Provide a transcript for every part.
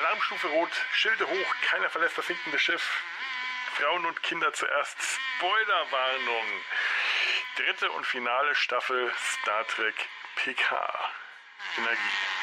Alarmstufe Rot, Schilde hoch, keiner verlässt das sinkende Schiff. Frauen und Kinder zuerst. Spoilerwarnung. Dritte und finale Staffel Star Trek PK. Energie.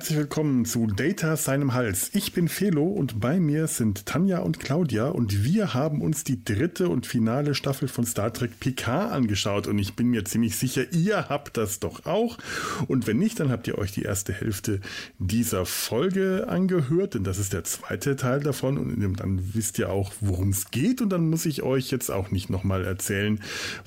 Herzlich willkommen zu Data seinem Hals. Ich bin Felo und bei mir sind Tanja und Claudia und wir haben uns die dritte und finale Staffel von Star Trek Picard angeschaut und ich bin mir ziemlich sicher, ihr habt das doch auch. Und wenn nicht, dann habt ihr euch die erste Hälfte dieser Folge angehört, denn das ist der zweite Teil davon und dann wisst ihr auch, worum es geht und dann muss ich euch jetzt auch nicht nochmal erzählen,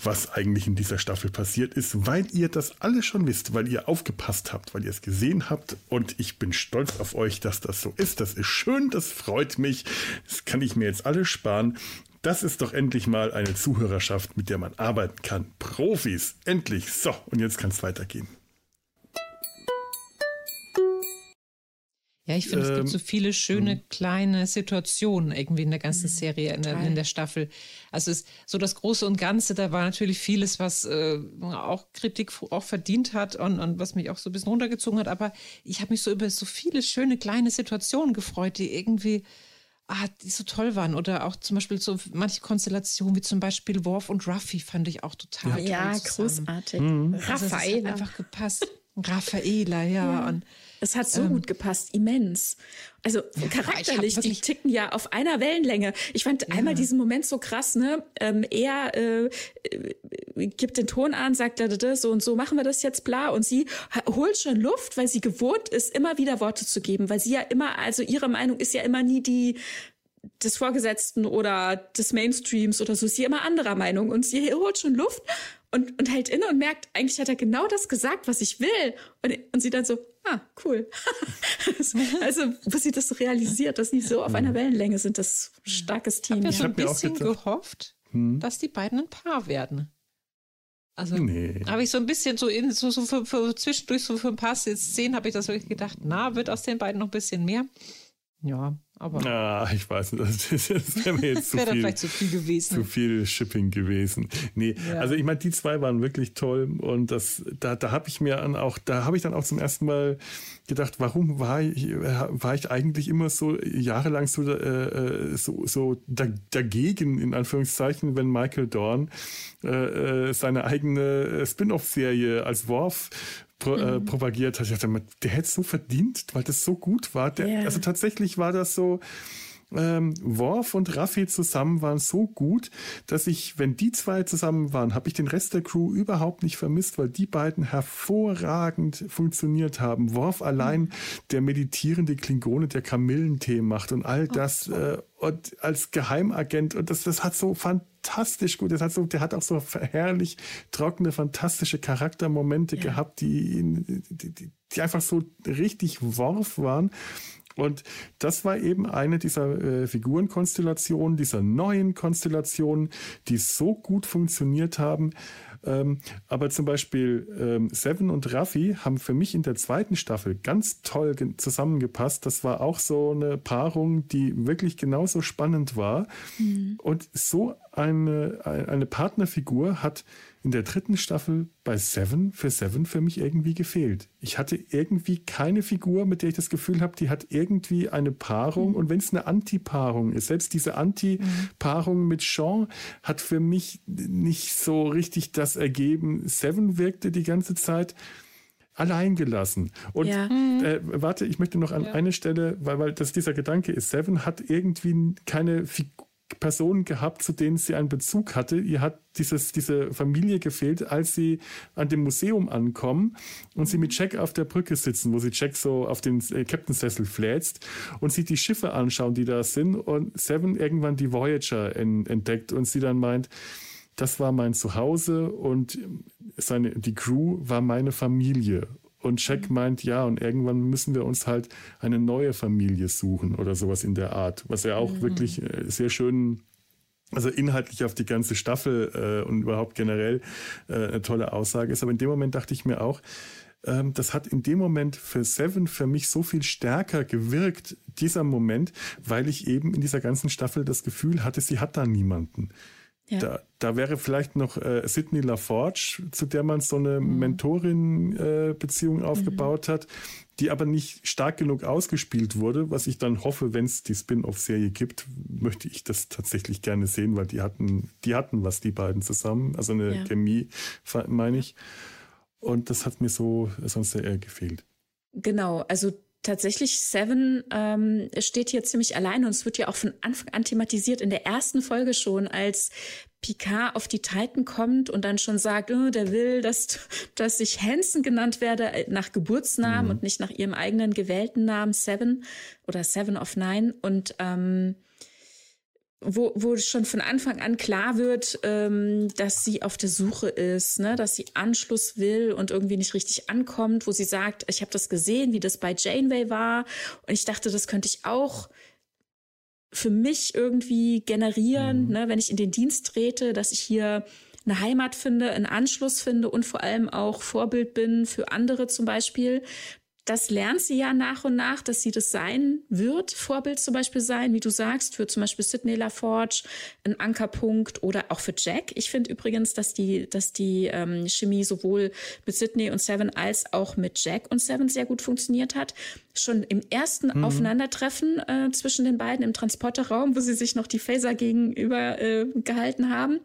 was eigentlich in dieser Staffel passiert ist, weil ihr das alles schon wisst, weil ihr aufgepasst habt, weil ihr es gesehen habt und ich bin stolz auf euch, dass das so ist. Das ist schön, das freut mich. Das kann ich mir jetzt alles sparen. Das ist doch endlich mal eine Zuhörerschaft, mit der man arbeiten kann. Profis, endlich. So, und jetzt kann es weitergehen. Ja, ich finde, ähm, es gibt so viele schöne hm. kleine Situationen irgendwie in der ganzen hm, Serie, in der, in der Staffel. Also es, so das Große und Ganze, da war natürlich vieles, was äh, auch Kritik auch verdient hat und, und was mich auch so ein bisschen runtergezogen hat. Aber ich habe mich so über so viele schöne kleine Situationen gefreut, die irgendwie ah, die so toll waren. Oder auch zum Beispiel so manche Konstellationen, wie zum Beispiel Worf und Ruffy, fand ich auch total ja, toll. Ja, großartig. Mhm. Also Raffaela. einfach gepasst. Raffaela, ja. ja. Und es hat so ähm, gut gepasst, immens. Also ja, charakterlich, die ticken ja auf einer Wellenlänge. Ich fand ja. einmal diesen Moment so krass, ne? Ähm, er äh, äh, gibt den Ton an, sagt so und so machen wir das jetzt, bla. Und sie holt schon Luft, weil sie gewohnt ist, immer wieder Worte zu geben, weil sie ja immer, also ihre Meinung ist ja immer nie die des Vorgesetzten oder des Mainstreams oder so. Sie immer anderer Meinung und sie holt schon Luft und, und hält inne und merkt, eigentlich hat er genau das gesagt, was ich will. Und, und sie dann so, ah, cool. also, bis sie das so realisiert, dass sie so auf einer mhm. Wellenlänge sind, das starkes Team. Ich habe ja so ein bisschen gehofft, hm? dass die beiden ein Paar werden. Also nee. habe ich so ein bisschen so in so, so für, für zwischendurch so für ein paar Szenen habe ich das wirklich gedacht, na, wird aus den beiden noch ein bisschen mehr. Ja, aber. Ah, ich weiß nicht, das, das wäre mir jetzt zu, wär viel, vielleicht zu viel gewesen. Zu viel Shipping gewesen. Nee, ja. also ich meine, die zwei waren wirklich toll und das, da, da habe ich mir dann auch, da habe ich dann auch zum ersten Mal gedacht, warum war ich, war ich eigentlich immer so jahrelang so, äh, so, so dagegen, in Anführungszeichen, wenn Michael Dorn äh, äh seine eigene Spin-off-Serie als Worf pro, äh, mhm. propagiert hat. Ich dachte, der hätte es so verdient, weil das so gut war. Der, yeah. Also tatsächlich war das so, ähm, Worf und Raffi zusammen waren so gut, dass ich, wenn die zwei zusammen waren, habe ich den Rest der Crew überhaupt nicht vermisst, weil die beiden hervorragend funktioniert haben. Worf allein, der meditierende Klingone, der Kamillentee macht und all das äh, und als Geheimagent und das, das hat so fantastisch fantastisch gut. Das hat so, der hat auch so herrlich trockene, fantastische Charaktermomente ja. gehabt, die, die, die, die einfach so richtig Worf waren. Und das war eben eine dieser äh, Figurenkonstellationen, dieser neuen Konstellationen, die so gut funktioniert haben. Ähm, aber zum Beispiel ähm, Seven und Raffi haben für mich in der zweiten Staffel ganz toll zusammengepasst. Das war auch so eine Paarung, die wirklich genauso spannend war. Mhm. Und so eine, eine Partnerfigur hat in der dritten Staffel bei Seven für Seven für mich irgendwie gefehlt. Ich hatte irgendwie keine Figur, mit der ich das Gefühl habe, die hat irgendwie eine Paarung. Mhm. Und wenn es eine Anti-Paarung ist, selbst diese Anti-Paarung mit Sean hat für mich nicht so richtig das ergeben. Seven wirkte die ganze Zeit alleingelassen. Und ja. äh, warte, ich möchte noch an ja. eine Stelle, weil, weil das dieser Gedanke ist, Seven hat irgendwie keine Figur Personen gehabt, zu denen sie einen Bezug hatte. Ihr hat dieses, diese Familie gefehlt, als sie an dem Museum ankommen und sie mit Jack auf der Brücke sitzen, wo sie Jack so auf den äh, Captain-Sessel fläzt und sie die Schiffe anschauen, die da sind und Seven irgendwann die Voyager en, entdeckt und sie dann meint, das war mein Zuhause und seine, die Crew war meine Familie. Und Jack mhm. meint, ja, und irgendwann müssen wir uns halt eine neue Familie suchen oder sowas in der Art, was ja auch mhm. wirklich äh, sehr schön, also inhaltlich auf die ganze Staffel äh, und überhaupt generell äh, eine tolle Aussage ist. Aber in dem Moment dachte ich mir auch, ähm, das hat in dem Moment für Seven für mich so viel stärker gewirkt, dieser Moment, weil ich eben in dieser ganzen Staffel das Gefühl hatte, sie hat da niemanden. Ja. Da, da wäre vielleicht noch äh, Sidney LaForge, zu der man so eine mhm. Mentorin-Beziehung äh, aufgebaut mhm. hat, die aber nicht stark genug ausgespielt wurde, was ich dann hoffe, wenn es die Spin-off-Serie gibt, möchte ich das tatsächlich gerne sehen, weil die hatten, die hatten was, die beiden zusammen, also eine ja. Chemie, meine ich. Und das hat mir so sonst sehr gefehlt. Genau, also tatsächlich Seven ähm, steht hier ziemlich allein und es wird ja auch von Anfang an thematisiert in der ersten Folge schon, als Picard auf die Titan kommt und dann schon sagt, oh, der will, dass, dass ich Hansen genannt werde äh, nach Geburtsnamen mhm. und nicht nach ihrem eigenen gewählten Namen Seven oder Seven of Nine und ähm, wo, wo schon von Anfang an klar wird, ähm, dass sie auf der Suche ist, ne? dass sie Anschluss will und irgendwie nicht richtig ankommt, wo sie sagt, ich habe das gesehen, wie das bei Janeway war und ich dachte, das könnte ich auch für mich irgendwie generieren, mhm. ne? wenn ich in den Dienst trete, dass ich hier eine Heimat finde, einen Anschluss finde und vor allem auch Vorbild bin für andere zum Beispiel das lernt sie ja nach und nach, dass sie das sein wird, Vorbild zum Beispiel sein, wie du sagst, für zum Beispiel Sidney LaForge, ein Ankerpunkt oder auch für Jack. Ich finde übrigens, dass die, dass die ähm, Chemie sowohl mit Sidney und Seven als auch mit Jack und Seven sehr gut funktioniert hat. Schon im ersten mhm. Aufeinandertreffen äh, zwischen den beiden im Transporterraum, wo sie sich noch die Phaser gegenüber äh, gehalten haben,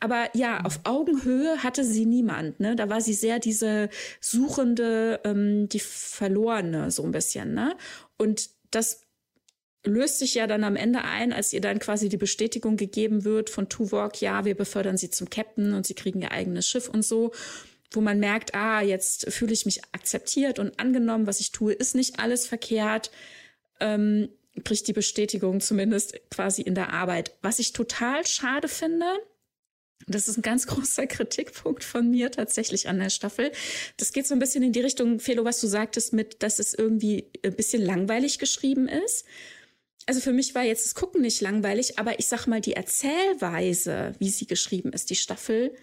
aber ja, auf Augenhöhe hatte sie niemand. Ne? Da war sie sehr diese Suchende, ähm, die Verlorene, so ein bisschen. Ne? Und das löst sich ja dann am Ende ein, als ihr dann quasi die Bestätigung gegeben wird von Tuvok, ja, wir befördern sie zum Captain und sie kriegen ihr eigenes Schiff und so, wo man merkt, ah, jetzt fühle ich mich akzeptiert und angenommen, was ich tue, ist nicht alles verkehrt. Ähm, kriegt die Bestätigung zumindest quasi in der Arbeit. Was ich total schade finde, das ist ein ganz großer Kritikpunkt von mir tatsächlich an der Staffel. Das geht so ein bisschen in die Richtung, Felo, was du sagtest, mit, dass es irgendwie ein bisschen langweilig geschrieben ist. Also für mich war jetzt das Gucken nicht langweilig, aber ich sag mal, die Erzählweise, wie sie geschrieben ist, die Staffel,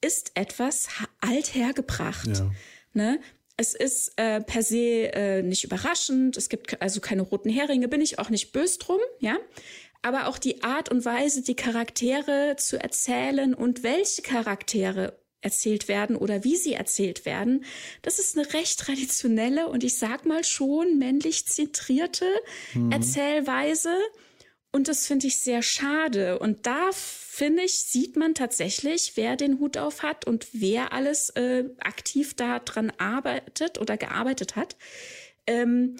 ist etwas alt hergebracht. Ja. Ne? Es ist äh, per se äh, nicht überraschend. Es gibt also keine roten Heringe, bin ich auch nicht böse drum, ja aber auch die Art und Weise, die Charaktere zu erzählen und welche Charaktere erzählt werden oder wie sie erzählt werden, das ist eine recht traditionelle und ich sag mal schon männlich zentrierte mhm. Erzählweise. Und das finde ich sehr schade. Und da finde ich, sieht man tatsächlich, wer den Hut auf hat und wer alles äh, aktiv daran arbeitet oder gearbeitet hat. Ähm,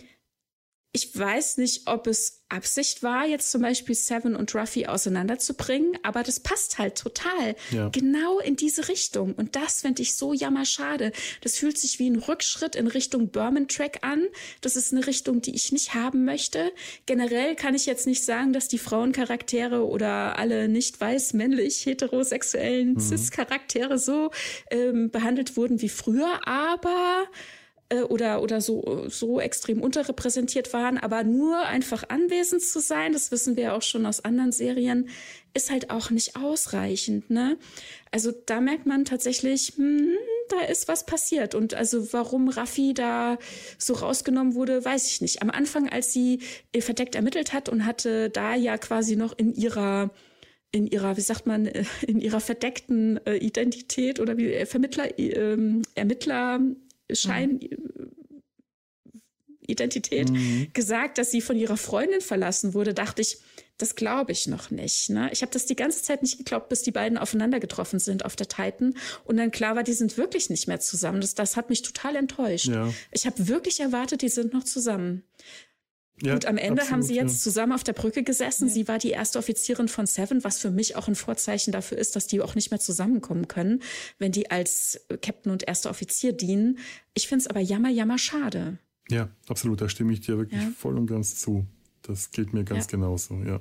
ich weiß nicht, ob es Absicht war, jetzt zum Beispiel Seven und Ruffy auseinanderzubringen, aber das passt halt total ja. genau in diese Richtung. Und das finde ich so jammerschade. Das fühlt sich wie ein Rückschritt in Richtung Berman Track an. Das ist eine Richtung, die ich nicht haben möchte. Generell kann ich jetzt nicht sagen, dass die Frauencharaktere oder alle nicht weiß, männlich, heterosexuellen mhm. Cis-Charaktere so ähm, behandelt wurden wie früher, aber äh, oder, oder so, so extrem unterrepräsentiert waren, aber nur einfach anwesend zu sein, das wissen wir auch schon aus anderen Serien, ist halt auch nicht ausreichend. Ne? Also da merkt man tatsächlich, hm, da ist was passiert. Und also warum Raffi da so rausgenommen wurde, weiß ich nicht. Am Anfang, als sie verdeckt ermittelt hat und hatte da ja quasi noch in ihrer in ihrer, wie sagt man, in ihrer verdeckten äh, Identität oder wie äh, Vermittler, äh, Ermittler Scheinidentität mhm. mhm. gesagt, dass sie von ihrer Freundin verlassen wurde, dachte ich, das glaube ich noch nicht. Ne? Ich habe das die ganze Zeit nicht geglaubt, bis die beiden aufeinander getroffen sind auf der Titan. Und dann klar war, die sind wirklich nicht mehr zusammen. Das, das hat mich total enttäuscht. Ja. Ich habe wirklich erwartet, die sind noch zusammen. Ja, und am Ende absolut, haben sie jetzt ja. zusammen auf der Brücke gesessen. Ja. Sie war die erste Offizierin von Seven, was für mich auch ein Vorzeichen dafür ist, dass die auch nicht mehr zusammenkommen können, wenn die als Captain und erster Offizier dienen. Ich finde es aber jammer, jammer schade. Ja, absolut. Da stimme ich dir wirklich voll und ganz zu. Das geht mir ganz genauso, ja.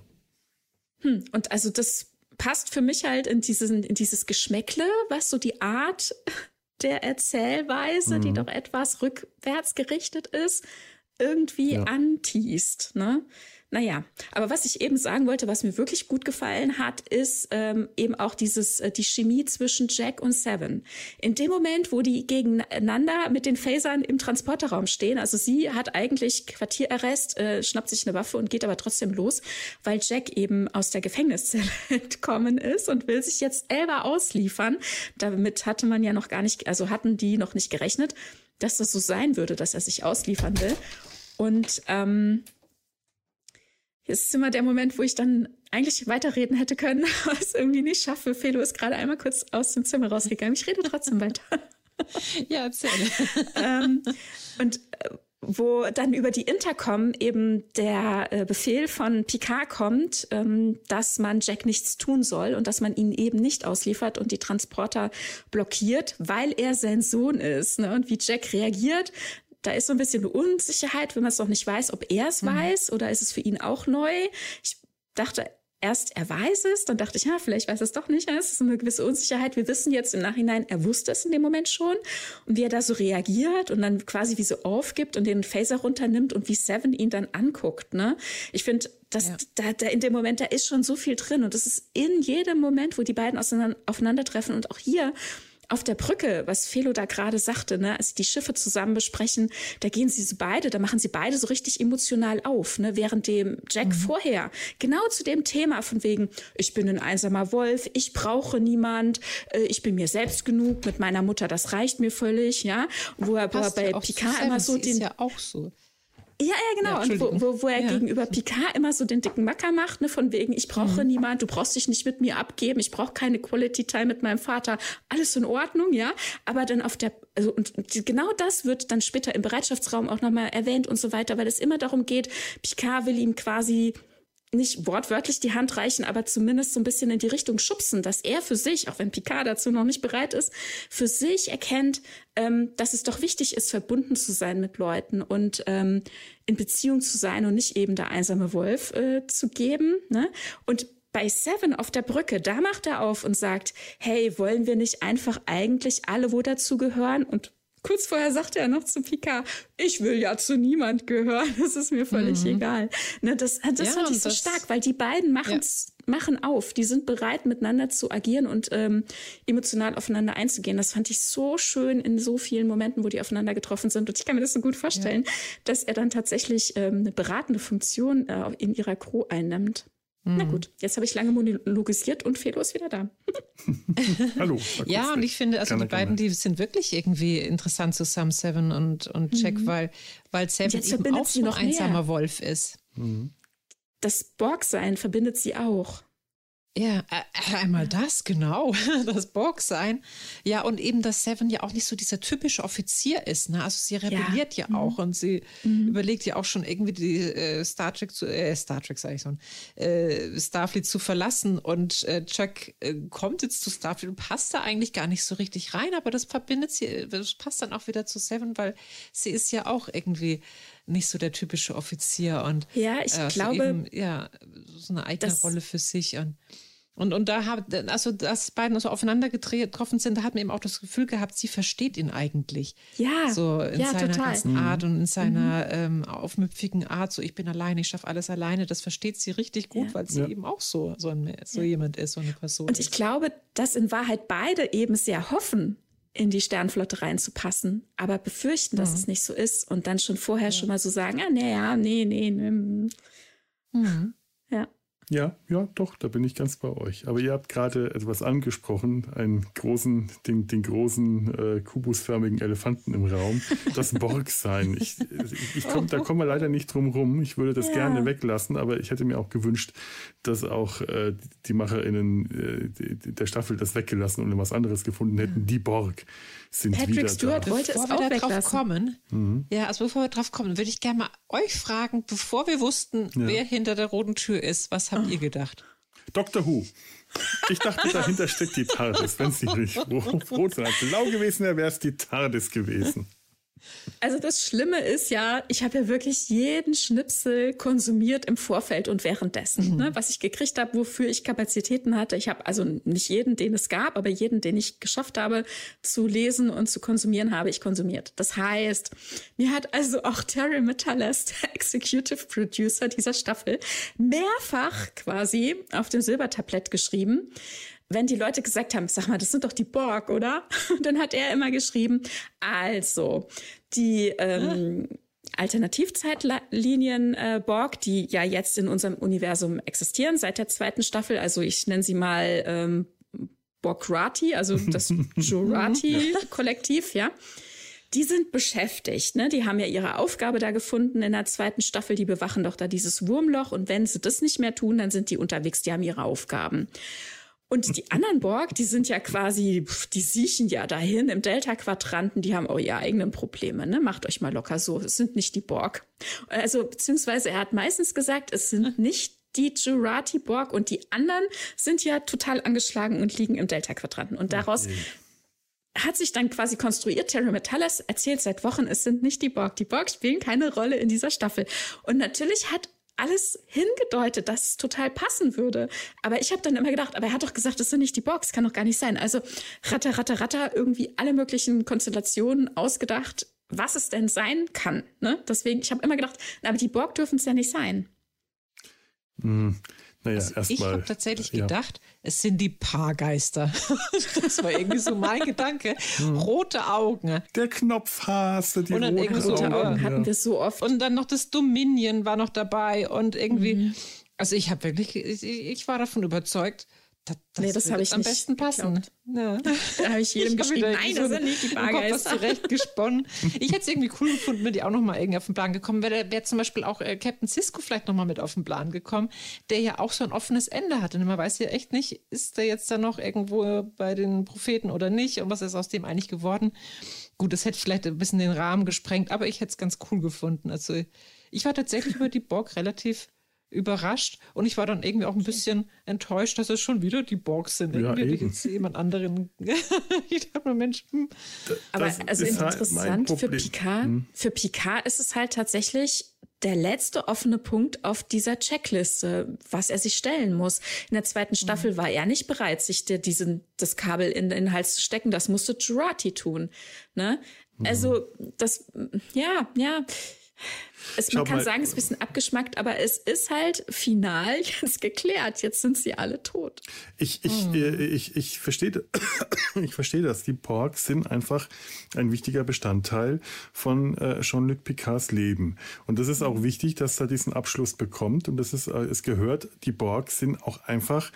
Hm, und also das passt für mich halt in, diesen, in dieses Geschmäckle, was so die Art der Erzählweise, mhm. die doch etwas rückwärts gerichtet ist, irgendwie ja. antiest. Ne? Naja, aber was ich eben sagen wollte, was mir wirklich gut gefallen hat, ist ähm, eben auch dieses, äh, die Chemie zwischen Jack und Seven. In dem Moment, wo die gegeneinander mit den Phasern im Transporterraum stehen, also sie hat eigentlich Quartierarrest, äh, schnappt sich eine Waffe und geht aber trotzdem los, weil Jack eben aus der Gefängniszelle entkommen ist und will sich jetzt Elba ausliefern. Damit hatte man ja noch gar nicht, also hatten die noch nicht gerechnet, dass das so sein würde, dass er sich ausliefern will. Und ähm, Jetzt ist immer der Moment, wo ich dann eigentlich weiterreden hätte können, aber es irgendwie nicht schaffe. Felo ist gerade einmal kurz aus dem Zimmer rausgegangen. Ich rede trotzdem weiter. ja, erzähl. ähm, und äh, wo dann über die Intercom eben der äh, Befehl von Picard kommt, ähm, dass man Jack nichts tun soll und dass man ihn eben nicht ausliefert und die Transporter blockiert, weil er sein Sohn ist. Ne? Und wie Jack reagiert, da ist so ein bisschen Unsicherheit, wenn man es noch nicht weiß, ob er es mhm. weiß oder ist es für ihn auch neu. Ich dachte erst, er weiß es, dann dachte ich, ja, vielleicht weiß er es doch nicht. Es ist eine gewisse Unsicherheit. Wir wissen jetzt im Nachhinein, er wusste es in dem Moment schon. Und wie er da so reagiert und dann quasi wie so aufgibt und den Phaser runternimmt und wie Seven ihn dann anguckt. Ne? Ich finde, das, ja. da, da in dem Moment, da ist schon so viel drin. Und das ist in jedem Moment, wo die beiden aufeinandertreffen und auch hier auf der Brücke, was Felo da gerade sagte, ne, als die Schiffe zusammen besprechen, da gehen sie so beide, da machen sie beide so richtig emotional auf, ne, während dem Jack mhm. vorher genau zu dem Thema von wegen, ich bin ein einsamer Wolf, ich brauche niemand, äh, ich bin mir selbst genug, mit meiner Mutter, das reicht mir völlig, ja, wo er, wo er bei Picard immer so den, ist ja auch so. Ja, ja, genau. Ja, und wo, wo, wo er ja. gegenüber Picard immer so den dicken Macker macht, ne, von wegen, ich brauche mhm. niemand, du brauchst dich nicht mit mir abgeben, ich brauche keine Quality Time mit meinem Vater, alles in Ordnung, ja. Aber dann auf der, also und genau das wird dann später im Bereitschaftsraum auch nochmal erwähnt und so weiter, weil es immer darum geht, Picard will ihm quasi nicht wortwörtlich die Hand reichen, aber zumindest so ein bisschen in die Richtung schubsen, dass er für sich, auch wenn Picard dazu noch nicht bereit ist, für sich erkennt, ähm, dass es doch wichtig ist, verbunden zu sein mit Leuten und ähm, in Beziehung zu sein und nicht eben der einsame Wolf äh, zu geben. Ne? Und bei Seven auf der Brücke, da macht er auf und sagt, hey, wollen wir nicht einfach eigentlich alle wo dazu gehören? Und kurz vorher sagte er noch zu Picard, ich will ja zu niemand gehören, das ist mir völlig mhm. egal. Ne, das das ja, fand ich so stark, weil die beiden machen ja. machen auf, die sind bereit, miteinander zu agieren und ähm, emotional aufeinander einzugehen. Das fand ich so schön in so vielen Momenten, wo die aufeinander getroffen sind. Und ich kann mir das so gut vorstellen, ja. dass er dann tatsächlich ähm, eine beratende Funktion äh, in ihrer Crew einnimmt. Na mhm. gut, jetzt habe ich lange monologisiert und Felo ist wieder da. Hallo. Ja, und ich finde, also gerne, die beiden, die sind wirklich irgendwie interessant zusammen, Seven und, und Jack, mhm. weil, weil Seven eben auch so ein einsamer Wolf ist. Mhm. Das Borg-Sein verbindet sie auch. Ja, äh, einmal das, genau, das Borg sein. Ja, und eben, dass Seven ja auch nicht so dieser typische Offizier ist. Ne? Also sie rebelliert ja, ja auch mhm. und sie mhm. überlegt ja auch schon irgendwie die äh, Star Trek zu, äh, Star Trek sage ich schon, äh, Starfleet zu verlassen. Und äh, Chuck äh, kommt jetzt zu Starfleet und passt da eigentlich gar nicht so richtig rein, aber das verbindet sie, das passt dann auch wieder zu Seven, weil sie ist ja auch irgendwie nicht so der typische Offizier und ja, ich äh, glaube, eben, ja, so eine eigene Rolle für sich und und, und da hat, also dass beiden so aufeinander getroffen sind, da hat man eben auch das Gefühl gehabt, sie versteht ihn eigentlich. Ja. So in ja, seiner total. ganzen Art und in seiner mhm. ähm, aufmüpfigen Art, so ich bin alleine, ich schaffe alles alleine, das versteht sie richtig gut, ja. weil sie ja. eben auch so, so, ein, so jemand ist, so eine Person. Und ich ist. glaube, dass in Wahrheit beide eben sehr hoffen, in die Sternflotte reinzupassen, aber befürchten, dass mhm. es nicht so ist und dann schon vorher schon mal so sagen, ah, nee, ja, nee, nee, nee. Mhm. Ja. Ja, doch, da bin ich ganz bei euch. Aber ihr habt gerade etwas angesprochen, einen großen, den, den großen äh, kubusförmigen Elefanten im Raum, das Borg sein. Ich, ich, komm, da kommen wir leider nicht drum rum. Ich würde das ja. gerne weglassen, aber ich hätte mir auch gewünscht, dass auch äh, die MacherInnen äh, der Staffel das weggelassen und was anderes gefunden hätten. Die Borg sind Patrick wieder Stewart da. wollte bevor es auch drauf kommen, Mhm. ja, also bevor wir drauf kommen, würde ich gerne mal euch fragen, bevor wir wussten, Ja. wer hinter der roten Tür ist, was habt ihr gedacht? Doctor Who. Ich dachte, dahinter steckt die TARDIS. Wenn es nicht rot, rot sondern blau gewesen wäre, wäre es die TARDIS gewesen. Also das Schlimme ist ja, ich habe ja wirklich jeden Schnipsel konsumiert im Vorfeld und währenddessen, ne, was ich gekriegt habe, wofür ich Kapazitäten hatte. Ich habe also nicht jeden, den es gab, aber jeden, den ich geschafft habe zu lesen und zu konsumieren, habe ich konsumiert. Das heißt, mir hat also auch Terry Metalis, der Executive Producer dieser Staffel, mehrfach quasi auf dem Silbertablett geschrieben, wenn die Leute gesagt haben, sag mal, das sind doch die Borg, oder? Dann hat er immer geschrieben, also die ähm, Alternativzeitlinien äh, Borg, die ja jetzt in unserem Universum existieren seit der zweiten Staffel, also ich nenne sie mal ähm, Borgrati, also das Jurati-Kollektiv, ja. Die sind beschäftigt, ne? Die haben ja ihre Aufgabe da gefunden in der zweiten Staffel. Die bewachen doch da dieses Wurmloch. Und wenn sie das nicht mehr tun, dann sind die unterwegs. Die haben ihre Aufgaben. Und die anderen Borg, die sind ja quasi, die siechen ja dahin im Delta-Quadranten, die haben auch ihre eigenen Probleme, ne? Macht euch mal locker so, es sind nicht die Borg. Also, beziehungsweise er hat meistens gesagt, es sind nicht die Jurati Borg und die anderen sind ja total angeschlagen und liegen im Delta-Quadranten. Und daraus hat sich dann quasi konstruiert, Terry Metalis erzählt seit Wochen, es sind nicht die Borg. Die Borg spielen keine Rolle in dieser Staffel. Und natürlich hat alles hingedeutet, dass es total passen würde. Aber ich habe dann immer gedacht, aber er hat doch gesagt, das sind nicht die Borgs, kann doch gar nicht sein. Also ratter, ratter, ratter, irgendwie alle möglichen Konstellationen ausgedacht, was es denn sein kann. Ne? Deswegen, ich habe immer gedacht, aber die Borg dürfen es ja nicht sein. Hm. Naja, Also ich habe tatsächlich ja. gedacht, es sind die Paargeister. das war irgendwie so mein Gedanke. Hm. Rote Augen. Der Knopfhase, die Und dann roten irgendwie so Rote Augen hatten wir so oft. Und dann noch das Dominion war noch dabei und irgendwie. Mhm. Also ich habe wirklich, ich, ich war davon überzeugt, das, das, Nee, das wird hab ich am nicht besten passen. Ja. Da habe ich jedem Ich geschrieben, nein, irgendwie das so sind nicht die Bargeister. zurechtgesponnen. Ich hätte es irgendwie cool gefunden, wenn die auch noch mal irgendwie auf den Plan gekommen wäre. Wäre zum Beispiel auch äh, Captain Cisco vielleicht noch mal mit auf den Plan gekommen, der ja auch so ein offenes Ende hatte. Und man weiß ja echt nicht, ist der jetzt da noch irgendwo bei den Propheten oder nicht und was ist aus dem eigentlich geworden. Gut, das hätte vielleicht ein bisschen den Rahmen gesprengt, aber ich hätte es ganz cool gefunden. Also ich war tatsächlich über die Borg relativ überrascht und ich war dann irgendwie auch ein bisschen enttäuscht, dass es schon wieder die Borgs sind. Ja, irgendwie jetzt jemand anderen. ich dachte mir, Mensch, hm, Aber also ist halt interessant für Problem. Picard, für Picard ist es halt tatsächlich der letzte offene Punkt auf dieser Checkliste, was er sich stellen muss. In der zweiten Staffel war er nicht bereit, sich der, diesen, das Kabel in den Hals zu stecken. Das musste Jurati tun. Ne? Also, das, ja, ja. Es, man Schau kann mal. sagen, es ist ein bisschen abgeschmackt, aber es ist halt final jetzt geklärt. Jetzt sind sie alle tot. Ich, ich, äh, ich, ich verstehe ich verstehe das. Die Borg sind einfach ein wichtiger Bestandteil von äh, Jean-Luc Picards Leben. Und das ist auch wichtig, dass er diesen Abschluss bekommt. Und das ist, äh, es gehört, die Borg sind auch einfach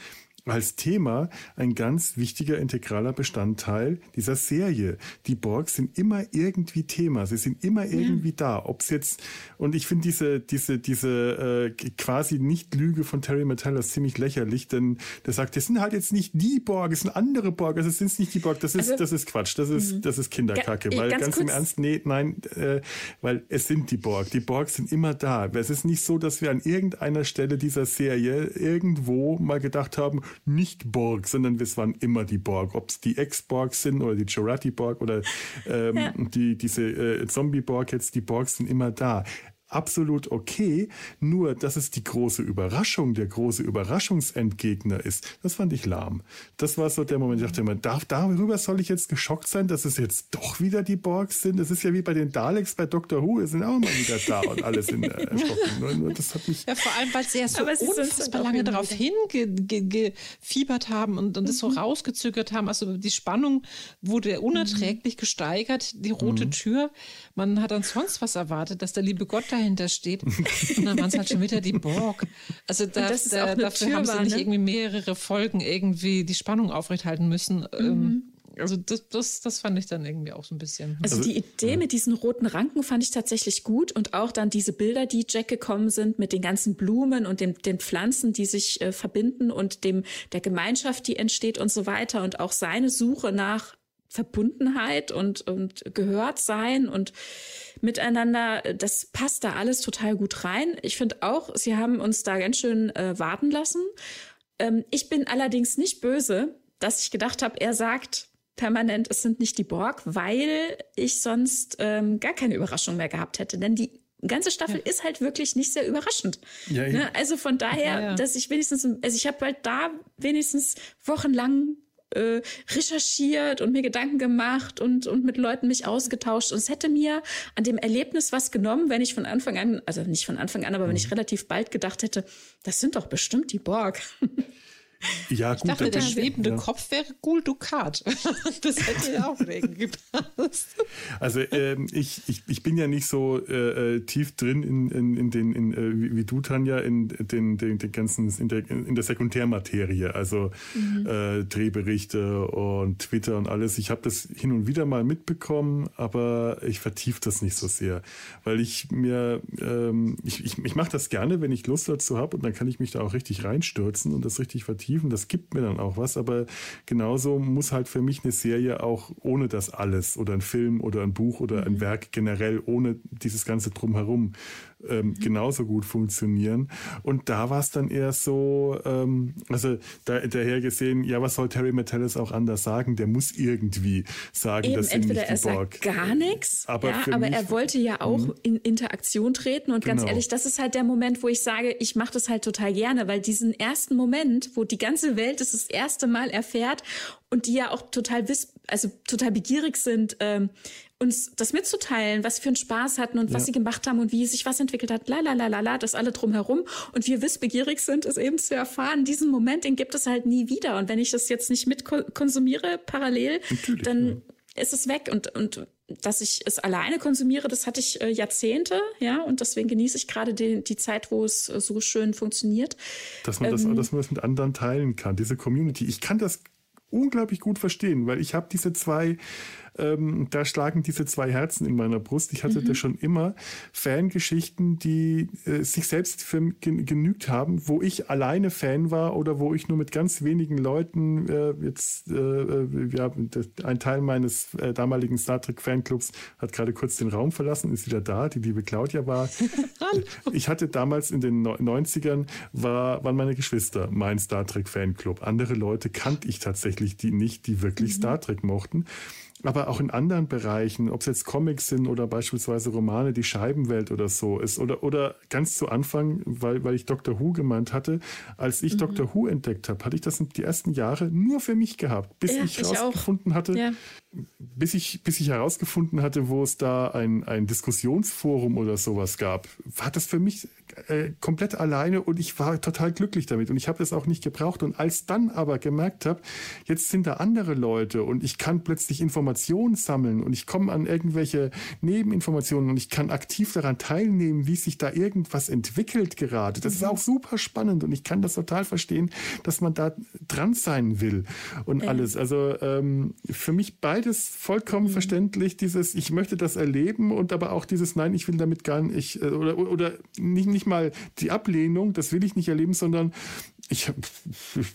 als Thema ein ganz wichtiger integraler Bestandteil dieser Serie. Die Borg sind immer irgendwie Thema, sie sind immer irgendwie da. Ob es jetzt und ich finde diese diese diese äh, quasi Nicht-Lüge von Terry Metalis ziemlich lächerlich, denn der sagt, das sind halt jetzt nicht die Borg, es sind andere Borg, also es sind nicht die Borg. Das ist Also- das ist Quatsch, das ist das ist Kinderkacke, weil ganz ganz, im Ernst, nee, nein, äh, weil es sind die Borg. Die Borg sind immer da. Es ist nicht so, dass wir an irgendeiner Stelle dieser Serie irgendwo mal gedacht haben, nicht Borg, sondern es waren immer die Borg. Ob es die Ex-Borg sind oder die Jurati-Borg oder ähm, Ja. die, diese äh, Zombie-Borg jetzt, die Borg sind immer da. Absolut okay, nur dass es die große Überraschung, der große Überraschungsendgegner ist, das fand ich lahm. Das war so der Moment, ich dachte immer, darf, darüber soll ich jetzt geschockt sein, dass es jetzt doch wieder die Borgs sind? Das ist ja wie bei den Daleks bei Doctor Who, es sind auch immer wieder da und alle sind äh, erschrocken. Nur, nur das hat mich Ja, vor allem, weil sie ja so unfassbar lange darauf hingefiebert haben und, und das so rausgezögert haben. Also die Spannung wurde unerträglich gesteigert. Die rote Tür, man hat dann sonst was erwartet, dass der liebe Gott dahinter steht. Und dann waren es halt schon wieder die Borg. Also da, da, dafür Tür haben sie war, nicht ne? irgendwie mehrere Folgen irgendwie die Spannung aufrechthalten müssen. Ähm, Also das, das, das fand ich dann irgendwie auch so ein bisschen. Also, Also, die Idee mit diesen roten Ranken fand ich tatsächlich gut und auch dann diese Bilder, die Jack gekommen sind mit den ganzen Blumen und dem, den Pflanzen, die sich äh, verbinden und dem der Gemeinschaft, die entsteht und so weiter und auch seine Suche nach Verbundenheit und, und gehört sein und miteinander, das passt da alles total gut rein. Ich finde auch, sie haben uns da ganz schön äh, warten lassen. Ähm, ich bin allerdings nicht böse, dass ich gedacht habe, er sagt permanent, es sind nicht die Borg, weil ich sonst ähm, gar keine Überraschung mehr gehabt hätte. Denn die ganze Staffel ja. ist halt wirklich nicht sehr überraschend. Ja, ne? Also von daher, ja, dass ich wenigstens, also ich habe halt da wenigstens wochenlang äh, recherchiert und mir Gedanken gemacht und, und mit Leuten mich ausgetauscht. Und es hätte mir an dem Erlebnis was genommen, wenn ich von Anfang an, also nicht von Anfang an, aber wenn ich mhm. relativ bald gedacht hätte, das sind doch bestimmt die Borg. Ja, ich gut, dachte, der schwebende ja. Kopf wäre Gul Dukat. das hätte ja auch wegen gepasst. Also ähm, ich, ich, ich bin ja nicht so äh, äh, tief drin in, in, in den, in, äh, wie du, Tanja, in den, den, den ganzen, in der, in der Sekundärmaterie, also mhm. äh, Drehberichte und Twitter und alles. Ich habe das hin und wieder mal mitbekommen, aber ich vertiefe das nicht so sehr, weil ich mir, ähm, ich, ich, ich mache das gerne, wenn ich Lust dazu habe und dann kann ich mich da auch richtig reinstürzen und das richtig vertiefen vertiefen, das gibt mir dann auch was, aber genauso muss halt für mich eine Serie auch ohne das alles oder ein Film oder ein Buch oder ein mhm. Werk generell ohne dieses ganze drumherum ähm, genauso gut funktionieren. Und da war es dann eher so, ähm, also da, daher gesehen, ja, was soll Terry Metellis auch anders sagen? Der muss irgendwie sagen, Eben, dass entweder er sagt gar nichts, aber, ja, aber er wollte ja auch mhm. in Interaktion treten. Und ganz genau. ehrlich, das ist halt der Moment, wo ich sage, ich mache das halt total gerne, weil diesen ersten Moment, wo die ganze Welt es das erste Mal erfährt und die ja auch total wiss, also total begierig sind, ähm, uns das mitzuteilen, was für einen Spaß hatten und ja. was sie gemacht haben und wie sich was entwickelt hat, la la la la la, das alle drumherum und wir wissbegierig sind, es eben zu erfahren. Diesen Moment, den gibt es halt nie wieder. Und wenn ich das jetzt nicht mit konsumiere parallel, Natürlich, dann ja. ist es weg. Und, und dass ich es alleine konsumiere, das hatte ich äh, Jahrzehnte, ja, und deswegen genieße ich gerade die, die Zeit, wo es äh, so schön funktioniert. Dass man, ähm, das, dass man das mit anderen teilen kann, diese Community. Ich kann das unglaublich gut verstehen, weil ich habe diese zwei ähm, da schlagen diese zwei Herzen in meiner Brust. Ich hatte mhm. da schon immer Fangeschichten, die äh, sich selbst für genügt haben, wo ich alleine Fan war oder wo ich nur mit ganz wenigen Leuten äh, jetzt äh, äh ja, ein Teil meines äh, damaligen Star Trek Fanclubs hat gerade kurz den Raum verlassen, ist wieder da. Die liebe Claudia war. ich hatte damals in den 90ern war, waren meine Geschwister mein Star Trek Fanclub. Andere Leute kannte ich tatsächlich, die nicht, die wirklich mhm. Star Trek mochten aber auch in anderen Bereichen, ob es jetzt Comics sind oder beispielsweise Romane, die Scheibenwelt oder so ist. Oder, oder ganz zu Anfang, weil, weil ich Dr. Who gemeint hatte, als ich mhm. Dr. Who entdeckt habe, hatte ich das die ersten Jahre nur für mich gehabt, bis ja, ich herausgefunden hatte, ja. bis, ich, bis ich herausgefunden hatte, wo es da ein, ein Diskussionsforum oder sowas gab, war das für mich äh, komplett alleine und ich war total glücklich damit und ich habe das auch nicht gebraucht. Und als dann aber gemerkt habe, jetzt sind da andere Leute und ich kann plötzlich Informationen sammeln und ich komme an irgendwelche Nebeninformationen und ich kann aktiv daran teilnehmen, wie sich da irgendwas entwickelt gerade. Das mhm. ist auch super spannend und ich kann das total verstehen, dass man da dran sein will und ja. alles. Also ähm, für mich beides vollkommen mhm. verständlich, dieses ich möchte das erleben und aber auch dieses Nein, ich will damit gar nicht äh, oder, oder nicht, nicht mal die Ablehnung, das will ich nicht erleben, sondern ich,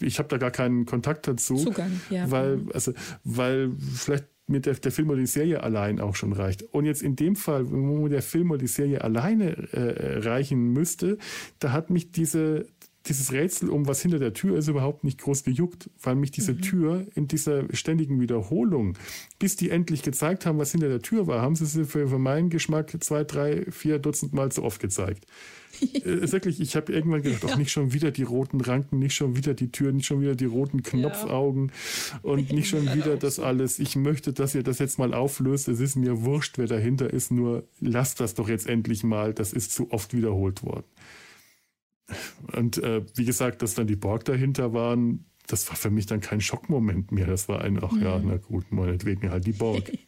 ich habe da gar keinen Kontakt dazu. Zugang, ja. Weil, also, weil vielleicht mit der, der Film oder die Serie allein auch schon reicht. Und jetzt in dem Fall, wo der Film oder die Serie alleine äh, reichen müsste, da hat mich diese, dieses Rätsel um was hinter der Tür ist überhaupt nicht groß gejuckt, weil mich diese mhm. Tür in dieser ständigen Wiederholung, bis die endlich gezeigt haben, was hinter der Tür war, haben sie sie für, für meinen Geschmack zwei, drei, vier Dutzend Mal zu oft gezeigt. äh, wirklich, ich habe irgendwann gedacht, auch nicht schon wieder die roten Ranken, nicht schon wieder die Tür, nicht schon wieder die roten Knopfaugen ja. und nicht schon wieder das alles. Ich möchte, dass ihr das jetzt mal auflöst. Es ist mir wurscht, wer dahinter ist, nur lasst das doch jetzt endlich mal. Das ist zu oft wiederholt worden. Und äh, wie gesagt, dass dann die Borg dahinter waren, das war für mich dann kein Schockmoment mehr. Das war ein, ach ja, mhm. na gut, meinetwegen halt die Borg.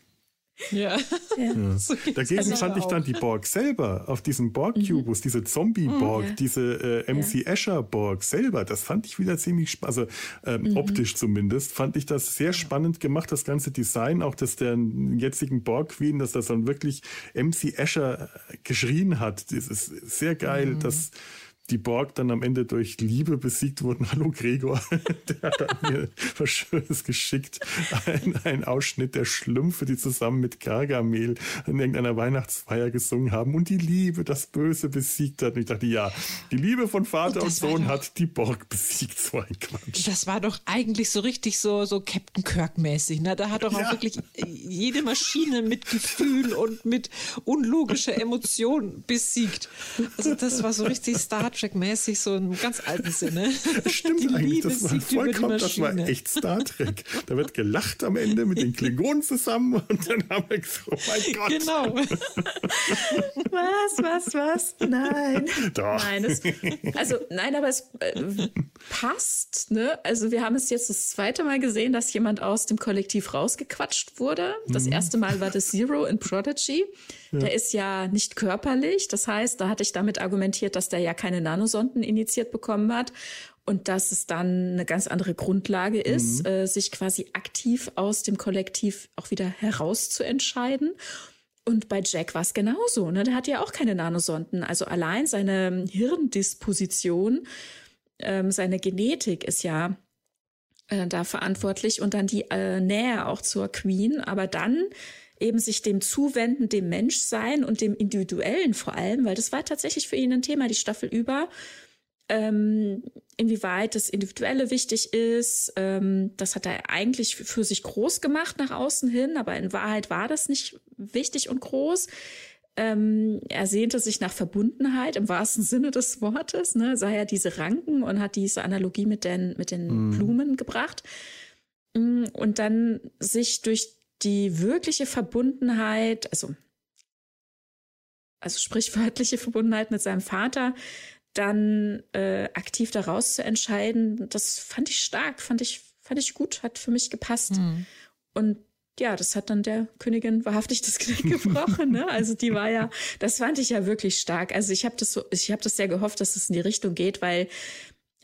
Ja. ja. So Dagegen fand ich dann die Borg selber auf diesem Borg-Cubus, mhm. diese Zombie-Borg, mhm, ja. diese äh, MC ja. Escher-Borg selber, das fand ich wieder ziemlich spannend, also ähm, mhm. optisch zumindest, fand ich das sehr spannend gemacht, das ganze Design, auch das der jetzigen Borg-Queen, dass das dann wirklich MC Escher geschrien hat. Das ist sehr geil, mhm. das die Borg dann am Ende durch Liebe besiegt wurden. Hallo Gregor, der hat mir was Schönes geschickt. Ein, ein, Ausschnitt der Schlümpfe, die zusammen mit Gargamel in irgendeiner Weihnachtsfeier gesungen haben und die Liebe das Böse besiegt hat. Und ich dachte, ja, die Liebe von Vater und, und Sohn doch, hat die Borg besiegt. So ein Quatsch. Das war doch eigentlich so richtig so, so Captain Kirk-mäßig. Ne? Da hat doch ja. auch wirklich jede Maschine mit Gefühl und mit unlogischer Emotion besiegt. Also das war so richtig Star Trek-mäßig, so im ganz alten Sinne. Das stimmt die eigentlich, Liebe das war vollkommen, das war echt Star Trek. Da wird gelacht am Ende mit den Klingonen zusammen und dann haben wir gesagt, oh mein Gott. Genau. was, was, was? Nein. Doch. Nein, es, also nein, aber es äh, passt, ne? Also wir haben es jetzt das zweite Mal gesehen, dass jemand aus dem Kollektiv rausgequatscht wurde. Das mhm. erste Mal war das Zero in Prodigy. Ja. Der ist ja nicht körperlich. Das heißt, da hatte ich damit argumentiert, dass der ja keine Nanosonden initiiert bekommen hat und dass es dann eine ganz andere Grundlage ist, mhm. äh, sich quasi aktiv aus dem Kollektiv auch wieder herauszuentscheiden. Und bei Jack war es genauso. Ne? Der hat ja auch keine Nanosonden. Also allein seine Hirndisposition, ähm, seine Genetik ist ja äh, da verantwortlich und dann die äh, Nähe auch zur Queen. Aber dann eben sich dem zuwenden, dem Menschsein und dem Individuellen vor allem, weil das war tatsächlich für ihn ein Thema die Staffel über. Ähm, inwieweit das Individuelle wichtig ist, ähm, das hat er eigentlich für sich groß gemacht nach außen hin, aber in Wahrheit war das nicht wichtig und groß. Ähm, er sehnte sich nach Verbundenheit im wahrsten Sinne des Wortes, ne? sah er diese Ranken und hat diese Analogie mit den, mit den mm. Blumen gebracht. Mm, und dann sich durch die wirkliche Verbundenheit, also, also sprichwörtliche Verbundenheit mit seinem Vater, dann äh, aktiv daraus zu entscheiden, das fand ich stark, fand ich, fand ich gut, hat für mich gepasst. Mhm. Und ja, das hat dann der Königin wahrhaftig das Knick gebrochen. Ne? Also die war ja, das fand ich ja wirklich stark. Also ich habe das so, ich habe das sehr gehofft, dass es in die Richtung geht, weil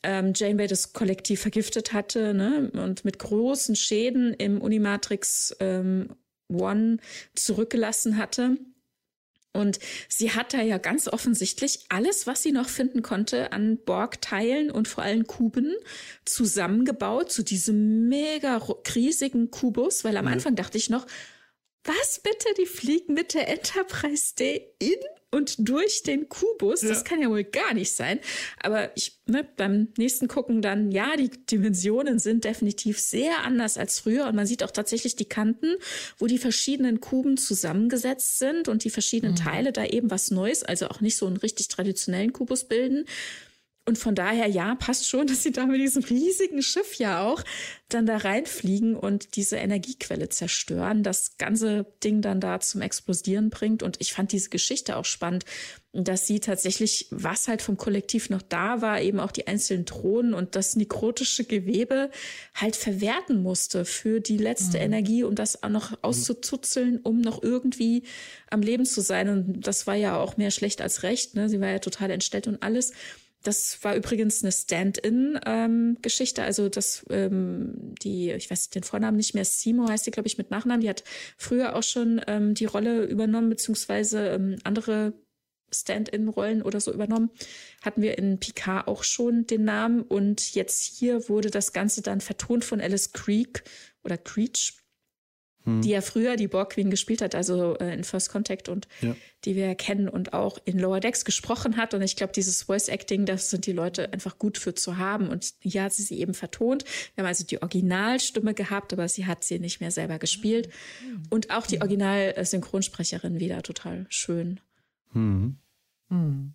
ähm, Janeway das Kollektiv vergiftet hatte ne? und mit großen Schäden im Unimatrix ähm, One zurückgelassen hatte. Und sie hat da ja ganz offensichtlich alles, was sie noch finden konnte, an Borg-Teilen und vor allem Kuben zusammengebaut zu diesem mega riesigen Kubus, weil am mhm. Anfang dachte ich noch, was bitte, die fliegen mit der Enterprise D in und durch den Kubus. Ja. Das kann ja wohl gar nicht sein. Aber ich, ne, beim nächsten Gucken dann, ja, die Dimensionen sind definitiv sehr anders als früher. Und man sieht auch tatsächlich die Kanten, wo die verschiedenen Kuben zusammengesetzt sind und die verschiedenen mhm. Teile da eben was Neues, also auch nicht so einen richtig traditionellen Kubus bilden. Und von daher, ja, passt schon, dass sie da mit diesem riesigen Schiff ja auch dann da reinfliegen und diese Energiequelle zerstören, das ganze Ding dann da zum Explodieren bringt. Und ich fand diese Geschichte auch spannend, dass sie tatsächlich, was halt vom Kollektiv noch da war, eben auch die einzelnen Thronen und das nekrotische Gewebe halt verwerten musste für die letzte mhm. Energie, um das auch noch auszuzuzeln, um noch irgendwie am Leben zu sein. Und das war ja auch mehr schlecht als recht. Ne? Sie war ja total entstellt und alles. Das war übrigens eine Stand-in-Geschichte. Ähm, also das, ähm, die, ich weiß den Vornamen nicht mehr, Simo heißt die, glaube ich, mit Nachnamen. Die hat früher auch schon ähm, die Rolle übernommen, beziehungsweise ähm, andere Stand-in-Rollen oder so übernommen. Hatten wir in Picard auch schon den Namen. Und jetzt hier wurde das Ganze dann vertont von Alice Creek oder Creech hm. die ja früher die Borg Queen gespielt hat, also äh, in First Contact und ja. die wir kennen und auch in Lower Decks gesprochen hat. Und ich glaube, dieses Voice Acting, das sind die Leute einfach gut für zu haben. Und hier hat sie sie eben vertont. Wir haben also die Originalstimme gehabt, aber sie hat sie nicht mehr selber gespielt. Mhm. Und auch die Original-Synchronsprecherin wieder total schön. Mhm. Mhm.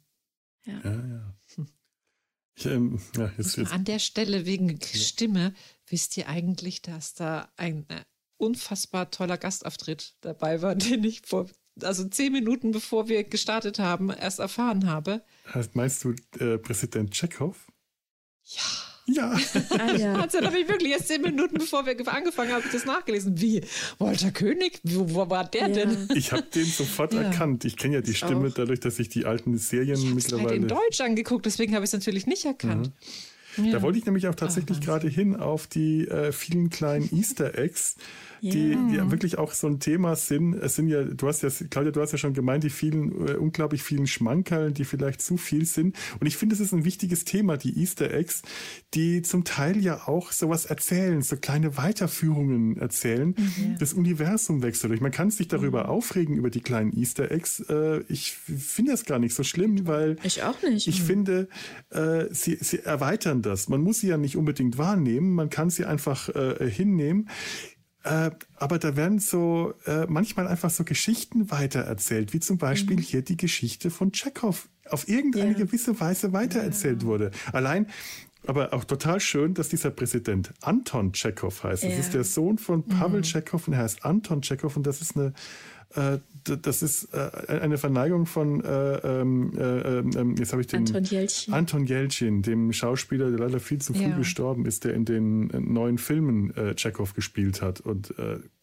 Ja. ja, ja. Ich, ähm, ja jetzt, jetzt. An der Stelle wegen Stimme, wisst ihr eigentlich, dass da ein äh, unfassbar toller Gastauftritt dabei war, den ich vor, also zehn Minuten bevor wir gestartet haben, erst erfahren habe. Meinst du äh, Präsident Tschechow? Ja. Ja. Ah, ja. Also, habe ich wirklich erst zehn Minuten bevor wir angefangen haben, das nachgelesen. Wie? Walter König? Wo, wo war der ja. denn? Ich habe den sofort ja. erkannt. Ich kenne ja die ich Stimme auch. dadurch, dass ich die alten Serien ich mittlerweile. Ich habe in Deutsch angeguckt, deswegen habe ich es natürlich nicht erkannt. Mhm. Ja. Da wollte ich nämlich auch tatsächlich gerade hin auf die äh, vielen kleinen Easter Eggs, die, yeah. die ja wirklich auch so ein Thema sind. Es sind ja, du hast ja, Claudia, du hast ja schon gemeint, die vielen, äh, unglaublich vielen Schmankerln, die vielleicht zu viel sind. Und ich finde, es ist ein wichtiges Thema, die Easter Eggs, die zum Teil ja auch sowas erzählen, so kleine Weiterführungen erzählen. Mhm. Das Universum wechselt. Man kann sich darüber mhm. aufregen, über die kleinen Easter Eggs. Äh, ich finde das gar nicht so schlimm, weil ich auch nicht. Ich mhm. finde, äh, sie, sie erweitern das. Man muss sie ja nicht unbedingt wahrnehmen, man kann sie einfach äh, hinnehmen. Äh, aber da werden so äh, manchmal einfach so Geschichten weitererzählt, wie zum Beispiel mhm. hier die Geschichte von Tschechow auf irgendeine ja. gewisse Weise weitererzählt ja. wurde. Allein aber auch total schön, dass dieser Präsident Anton Tschechow heißt. Das ist der Sohn von Pavel mhm. Tschechow und er heißt Anton Tschechow und das ist eine äh, das ist äh, eine Verneigung von, äh, ähm, äh, ähm, jetzt habe ich den Anton Jelchin. Anton Jelchin, dem Schauspieler, der leider viel zu früh ja. gestorben ist, der in den neuen Filmen äh, Chekhov gespielt hat. Und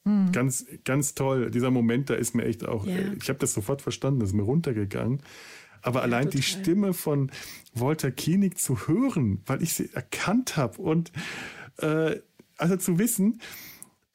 mhm. ganz, ganz toll. Dieser Moment, da ist mir echt auch, ja. ich habe das sofort verstanden, das ist mir runtergegangen. Aber ja, allein total. die Stimme von Walter Koenig zu hören, weil ich sie erkannt habe und also zu wissen,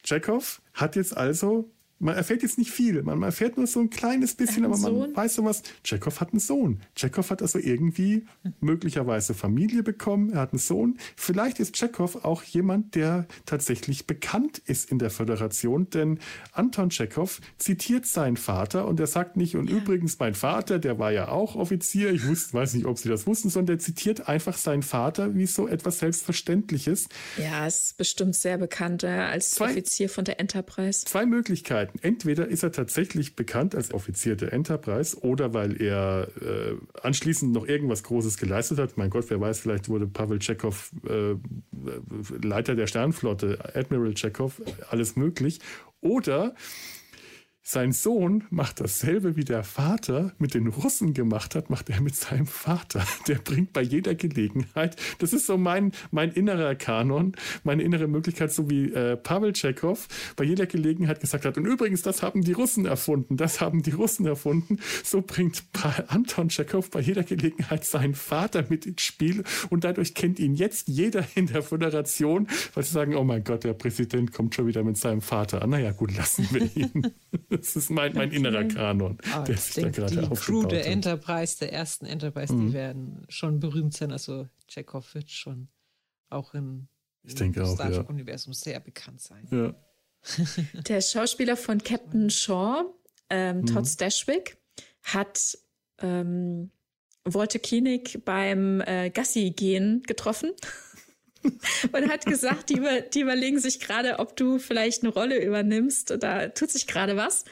Chekhov hat jetzt also man erfährt jetzt nicht viel, man, erfährt nur so ein kleines bisschen, aber man Sohn? weiß so was. Chekhov hat einen Sohn. Chekhov hat also irgendwie möglicherweise Familie bekommen, er hat einen Sohn. Vielleicht ist Chekhov auch jemand, der tatsächlich bekannt ist in der Föderation, denn Anton Chekhov zitiert seinen Vater und er sagt nicht, und ja. übrigens mein Vater, der war ja auch Offizier, ich wusste, weiß nicht, ob Sie das wussten, sondern der zitiert einfach seinen Vater wie so etwas Selbstverständliches. Ja, ist bestimmt sehr bekannt äh, als zwei, Offizier von der Enterprise. Zwei Möglichkeiten. Möglichkeiten. Entweder ist er tatsächlich bekannt als Offizier der Enterprise oder weil er äh, anschließend noch irgendwas Großes geleistet hat. Mein Gott, wer weiß, vielleicht wurde Pavel Chekhov äh, Leiter der Sternflotte, Admiral Chekhov, alles möglich. Oder sein Sohn macht dasselbe, wie der Vater mit den Russen gemacht hat, macht er mit seinem Vater. Der bringt bei jeder Gelegenheit, das ist so mein, mein innerer Kanon, meine innere Möglichkeit, so wie äh, Pavel Tschechow bei jeder Gelegenheit gesagt hat, und übrigens, das haben die Russen erfunden, das haben die Russen erfunden, so bringt Anton Tschechow bei jeder Gelegenheit seinen Vater mit ins Spiel und dadurch kennt ihn jetzt jeder in der Föderation, weil sie sagen, oh mein Gott, der Präsident kommt schon wieder mit seinem Vater an. Naja, gut, lassen wir ihn. Das ist mein, mein innerer Kanon. Oh, der ich denke, die Crew der Enterprise, der ersten Enterprise, mhm. die werden schon berühmt sein. Also Chekhov wird schon auch im, ich denke im Star Trek-Universum sehr bekannt sein. Ja. der Schauspieler von Captain Shaw, ähm, Todd mhm. Stashwick, hat ähm, Walter Koenig beim äh, Gassi-Gehen getroffen und hat gesagt, die, über, die überlegen sich gerade, ob du vielleicht eine Rolle übernimmst. Da tut sich gerade was.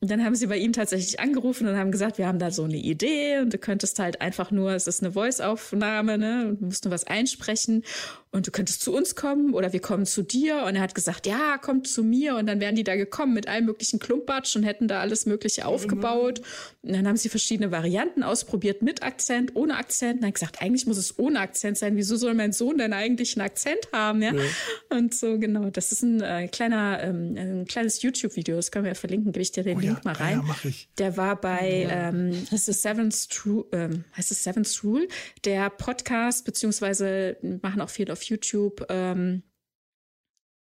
Und dann haben sie bei ihm tatsächlich angerufen und haben gesagt, wir haben da so eine Idee und du könntest halt einfach nur, es ist eine Voice-Aufnahme, ne, du musst nur was einsprechen und du könntest zu uns kommen oder wir kommen zu dir. Und er hat gesagt, ja, kommt zu mir. Und dann wären die da gekommen mit allen möglichen Klumpatsch und hätten da alles Mögliche aufgebaut. Und dann haben sie verschiedene Varianten ausprobiert mit Akzent, ohne Akzent. Und hat gesagt, eigentlich muss es ohne Akzent sein. Wieso soll mein Sohn denn eigentlich einen Akzent haben? Ja. ja. Und so, genau. Das ist ein äh, kleiner, ähm, ein kleines YouTube-Video. Das können wir ja verlinken. Gebe ich dir den oh, Link ja, mal rein. Ja, mach ich. Der war bei, ja. ähm, heißt es Seventh, ähm, heißt es Seventh Rule? Der Podcast, beziehungsweise machen auch viel auf YouTube ähm,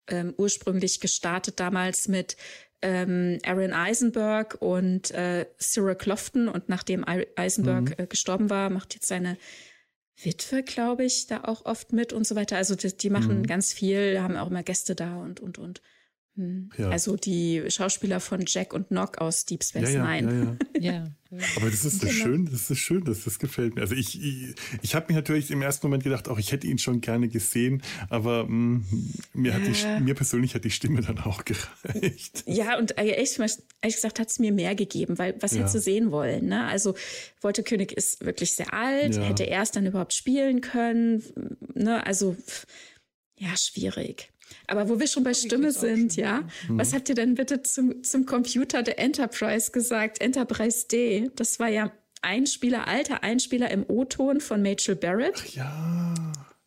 ähm, ursprünglich gestartet damals mit ähm, Aaron Eisenberg und äh, Cyril Clofton und nachdem Eisenberg mhm. äh, gestorben war, macht jetzt seine Witwe, glaube ich, da auch oft mit und so weiter. Also die, die machen mhm. ganz viel, haben auch immer Gäste da und und und. Hm. Ja. Also die Schauspieler von Jack und Nock aus Deep Space ja, Nine. Ja, ja. Aber das ist genau. schön, das ist schön, das, das gefällt mir. Also ich, ich, ich habe mir natürlich im ersten Moment gedacht, auch ich hätte ihn schon gerne gesehen, aber mh, mm, mir, hat die, mir persönlich hat die Stimme dann auch gereicht. Ja, und äh, ehrlich, ehrlich gesagt hat es mir mehr gegeben, weil was hättest du sehen wollen? Ne? Also Wolter König ist wirklich sehr alt, hätte er es dann überhaupt spielen können? Ne? Also ja, schwierig. Aber wo wir schon bei Stimme sind, ja, mhm. was habt ihr denn bitte zum, zum Computer der Enterprise gesagt? Enterprise D, das war ja Einspieler, alter Einspieler im O-Ton von Rachel Barrett. Ach ja.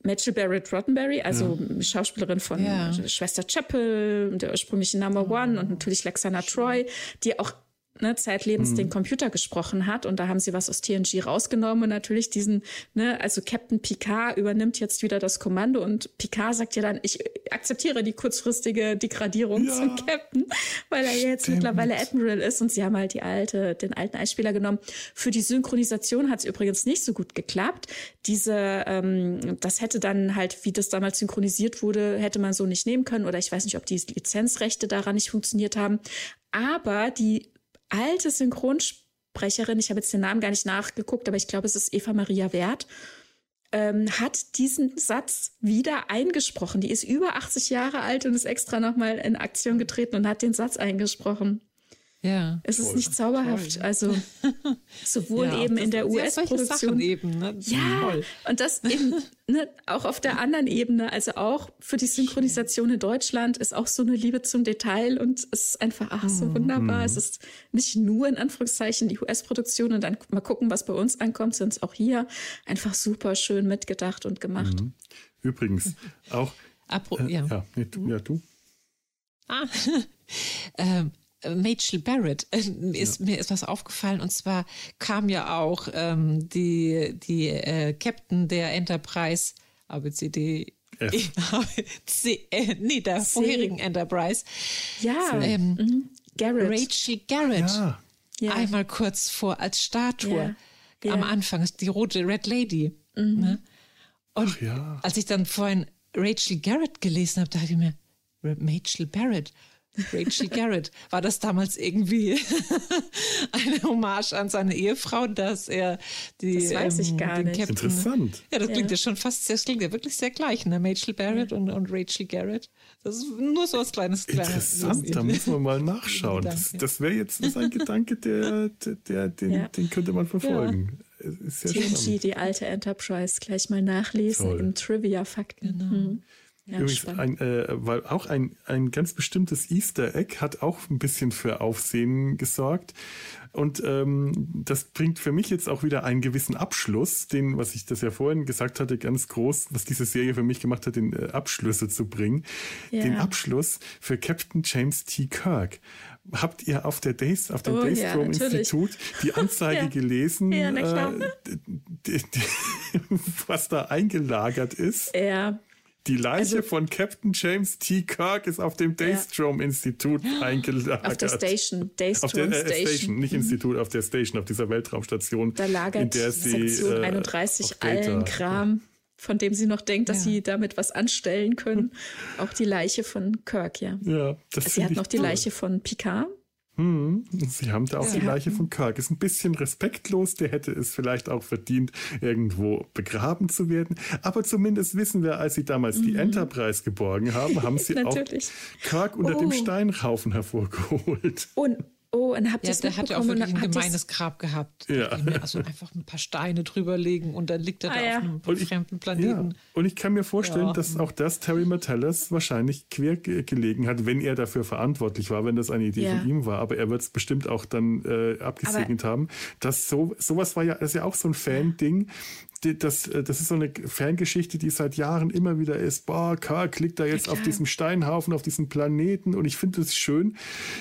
Rachel Barrett Rottenberry, also ja. Schauspielerin von ja. Schwester Chapel, der ursprünglichen Number One und natürlich Lexana Troy, die auch ne, zeitlebens mhm. den Computer gesprochen hat. Und da haben sie was aus TNG rausgenommen und natürlich diesen, ne, also Captain Picard übernimmt jetzt wieder das Kommando und Picard sagt ja dann, ich akzeptiere die kurzfristige Degradierung ja. zum Captain, weil er jetzt Stimmt. mittlerweile Admiral ist und sie haben halt die alte, den alten Einspieler genommen. Für die Synchronisation hat es übrigens nicht so gut geklappt. Diese, ähm, das hätte dann halt, wie das damals synchronisiert wurde, hätte man so nicht nehmen können oder ich weiß nicht, ob die Lizenzrechte daran nicht funktioniert haben. Aber die alte Synchronsprecherin, ich habe jetzt den Namen gar nicht nachgeguckt, aber ich glaube, es ist Eva Maria Wert, ähm, hat diesen Satz wieder eingesprochen. Die ist über 80 Jahre alt und ist extra nochmal in Aktion getreten und hat den Satz eingesprochen. Ja. Es ist nicht zauberhaft. Toll. Also sowohl ja, eben in der US-Produktion. eben, ne? Ja, toll. und das eben ne, auch auf der anderen Ebene, also auch für die Synchronisation in Deutschland ist auch so eine Liebe zum Detail und es ist einfach ach so mhm. wunderbar. Mhm. Es ist nicht nur in Anführungszeichen die US-Produktion und dann mal gucken, was bei uns ankommt, sondern auch hier einfach super schön mitgedacht und gemacht. Mhm. Übrigens auch. Apro äh, ja. Ja, ja, du. Ah, ähm, Rachel Barrett äh, ist ja. mir ist was aufgefallen und zwar kam ja auch ähm, die die äh, Captain der Enterprise ABCD F. C, äh, nee, der C. vorherigen Enterprise. Ja, ähm, mhm. Garrett. Rachel Garrett. Ja. Ja. Einmal kurz vor als Statue. Ja. Am Anfang die rote Red Lady. Mhm. Ne? Und als ich dann vorhin Rachel Garrett gelesen habe, dachte ich mir, Rachel Barrett. Rachel Garrett. War das damals irgendwie eine Hommage an seine Ehefrau, dass er die. Das weiß ich ähm, gar nicht. Captain, Interessant. Ja, das klingt ja. ja schon fast, das klingt ja wirklich sehr gleich, ne? Rachel Barrett ja. und, und Rachel Garrett. Das ist nur so was kleines, kleines. Interessant, da müssen wir mal nachschauen. Das, das wäre jetzt ein Gedanke, der, der, der den, ja. den könnte man verfolgen. Ist ja TNG, die alte Enterprise, gleich mal nachlesen Toll. im Trivia-Fakten. Genau. Hm. Ja, Übrigens, ein, äh, weil auch ein, ein ganz bestimmtes Easter Egg hat auch ein bisschen für Aufsehen gesorgt. Und ähm, das bringt für mich jetzt auch wieder einen gewissen Abschluss, den, was ich das ja vorhin gesagt hatte, ganz groß, was diese Serie für mich gemacht hat, den äh, Abschlüsse zu bringen. Ja. Den Abschluss für Captain James T. Kirk. Habt ihr auf der Days, auf dem oh, Daystrom ja, Institut die Anzeige ja. gelesen, äh, was da eingelagert ist? Ja. Die Leiche also, von Captain James T. Kirk ist auf dem Daystrom-Institut ja. eingelagert. Auf der Station. Daystrom auf der äh, Station. Station. Nicht mhm. Institut, auf der Station, auf dieser Weltraumstation. Da lagert in der sie, Sektion äh, 31 allen Kram, von dem sie noch denkt, dass ja. sie damit was anstellen können. Auch die Leiche von Kirk, ja. Ja, das Sie hat noch die Leiche von Picard. Hm, Sie haben da auch ja. die Leiche von Kirk. Ist ein bisschen respektlos. Der hätte es vielleicht auch verdient, irgendwo begraben zu werden. Aber zumindest wissen wir, als Sie damals mhm. die Enterprise geborgen haben, haben Sie auch Kirk unter oh. dem Steinhaufen hervorgeholt. Und Oh, und habt ihr ja, der hat ja auch wirklich ein gemeines Grab gehabt. Ja. Also einfach ein paar Steine drüberlegen und dann liegt er ah, da ja. auf einem ich, fremden Planeten. Ja. Und ich kann mir vorstellen, ja. dass auch das Terry Metellus wahrscheinlich quer gelegen hat, wenn er dafür verantwortlich war, wenn das eine Idee von ihm war. Aber er wird es bestimmt auch dann äh, abgesegnet Aber haben. Das so, sowas war ja, das ist ja auch so ein Fan-Ding das, äh, das ist so eine Fangeschichte, die seit Jahren immer wieder ist. Boah, Kirk liegt da jetzt ja, auf diesem Steinhaufen, auf diesem Planeten. Und ich finde es schön,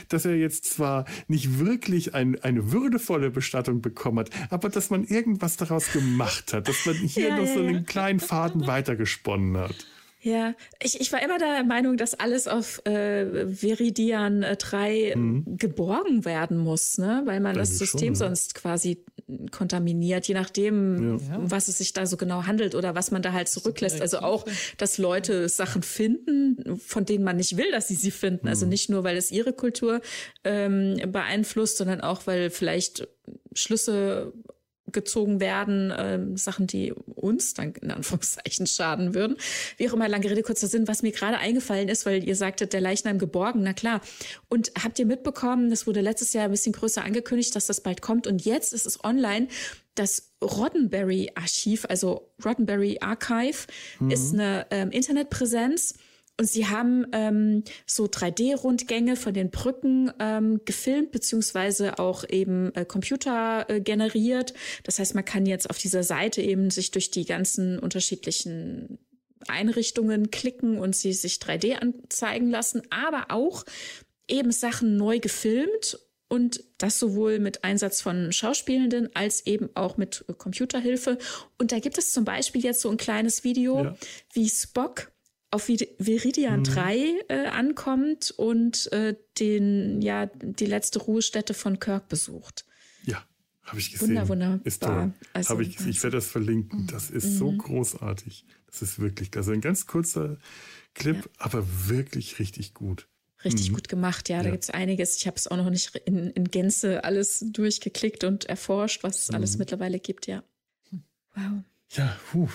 dass er jetzt zwar nicht wirklich ein, eine würdevolle Bestattung bekommen hat, aber dass man irgendwas daraus gemacht hat, dass man hier ja, noch ja, so einen kleinen Faden weitergesponnen hat. Ja, ich, ich war immer der Meinung, dass alles auf äh, Veridian äh, 3 mhm. geborgen werden muss, ne? weil man Eigentlich das System schon, sonst quasi kontaminiert, je nachdem, ja. was es sich da so genau handelt oder was man da halt zurücklässt. Also auch, dass Leute Sachen finden, von denen man nicht will, dass sie sie finden. Also mhm. Also nicht nur, weil es ihre Kultur ähm, beeinflusst, sondern auch, weil vielleicht Schlüsse gezogen werden, äh, Sachen, die uns dann in Anführungszeichen schaden würden. Wie auch immer, lange Rede, kurzer Sinn, was mir gerade eingefallen ist, weil ihr sagtet, der Leichnam geborgen, na klar. Und habt ihr mitbekommen, das wurde letztes Jahr ein bisschen größer angekündigt, dass das bald kommt und jetzt ist es online. Das Roddenberry-Archiv, also Roddenberry Archive, mhm. ist eine ähm, Internetpräsenz und sie haben ähm, so 3D-Rundgänge von den Brücken ähm, gefilmt, beziehungsweise auch eben äh, Computer äh, generiert. Das heißt, man kann jetzt auf dieser Seite eben sich durch die ganzen unterschiedlichen Einrichtungen klicken und sie sich 3D anzeigen lassen, aber auch eben Sachen neu gefilmt und das sowohl mit Einsatz von Schauspielenden als eben auch mit Computerhilfe. Und da gibt es zum Beispiel jetzt so ein kleines Video, ja. wie Spock auf Viridian mhm. 3 äh, ankommt und äh, den, ja, die letzte Ruhestätte von Kirk besucht. Ja, habe ich gesehen. Wunder, wunderbar. Ist toll. Also, ich, ich werde das verlinken. Das ist mhm. so großartig. Das ist wirklich, also ein ganz kurzer Clip, ja. aber wirklich richtig gut. Richtig mhm. gut gemacht, ja. Da gibt es einiges. Ich habe es auch noch nicht in, in, Gänze alles durchgeklickt und erforscht, was es mhm. alles mittlerweile gibt, ja. Wow. Ja, puh.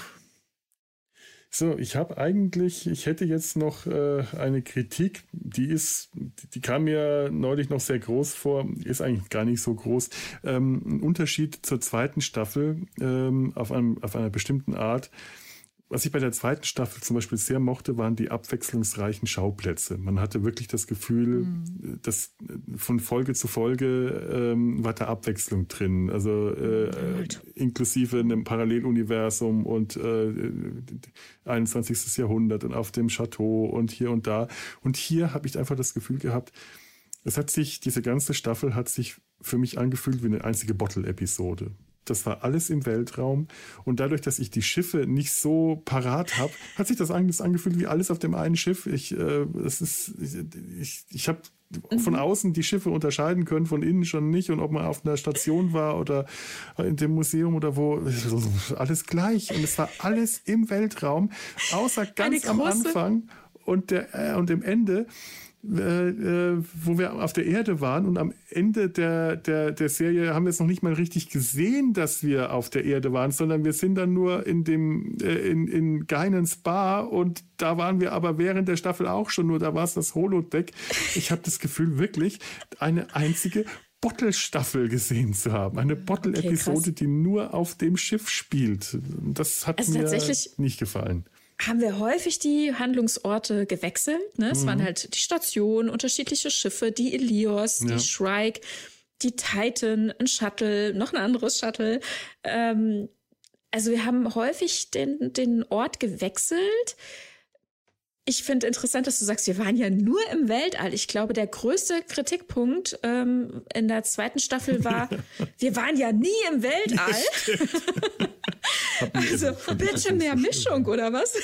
So, ich habe eigentlich, ich hätte jetzt noch äh, eine Kritik, die ist, die kam mir neulich noch sehr groß vor, ist eigentlich gar nicht so groß. Ähm, ein Unterschied zur zweiten Staffel ähm, auf, einem, auf einer bestimmten Art was ich bei der zweiten Staffel zum Beispiel sehr mochte, waren die abwechslungsreichen Schauplätze. Man hatte wirklich das Gefühl, mhm. dass von Folge zu Folge ähm, war da Abwechslung drin. Also äh, inklusive einem Paralleluniversum und äh, 21. Jahrhundert und auf dem Chateau und hier und da. Und hier habe ich einfach das Gefühl gehabt, es hat sich, diese ganze Staffel hat sich für mich angefühlt wie eine einzige Bottle-Episode. Das war alles im Weltraum. Und dadurch, dass ich die Schiffe nicht so parat habe, hat sich das eigentlich angefühlt wie alles auf dem einen Schiff. Ich, äh, es ist, ich, ich habe von mhm. außen die Schiffe unterscheiden können, von innen schon nicht. Und ob man auf einer Station war oder in dem Museum oder wo, alles gleich. Und es war alles im Weltraum, außer ganz am Anfang und, der, äh, und dem Ende äh, äh, wo wir auf der Erde waren und am Ende der, der, der Serie haben wir es noch nicht mal richtig gesehen, dass wir auf der Erde waren, sondern wir sind dann nur in dem äh, in, in Geinens Bar und da waren wir aber während der Staffel auch schon, nur da war es das Holodeck. Ich habe das Gefühl, wirklich eine einzige Bottle-Staffel gesehen zu haben. Eine Bottle-Episode, okay, die nur auf dem Schiff spielt. Das hat also mir nicht gefallen haben wir häufig die Handlungsorte gewechselt. Ne? Es waren mhm. halt die Stationen, unterschiedliche Schiffe, die Elios, ja. die Shrike, die Titan, ein Shuttle, noch ein anderes Shuttle. Ähm, also wir haben häufig den, den Ort gewechselt ich finde interessant, dass du sagst, wir waren ja nur im Weltall. Ich glaube, der größte Kritikpunkt ähm, in der zweiten Staffel war, wir waren ja nie im Weltall. also bitte mehr Mischung oder was?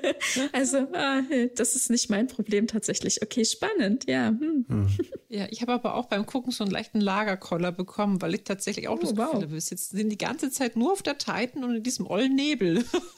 also ah, das ist nicht mein Problem tatsächlich. Okay, spannend, ja. Hm. hm. Ja, ich habe aber auch beim Gucken so einen leichten Lagerkoller bekommen, weil ich tatsächlich auch oh, das Gefühl wow. habe, wir sitzen die ganze Zeit nur auf der Titan und in diesem ollen Nebel. Okay.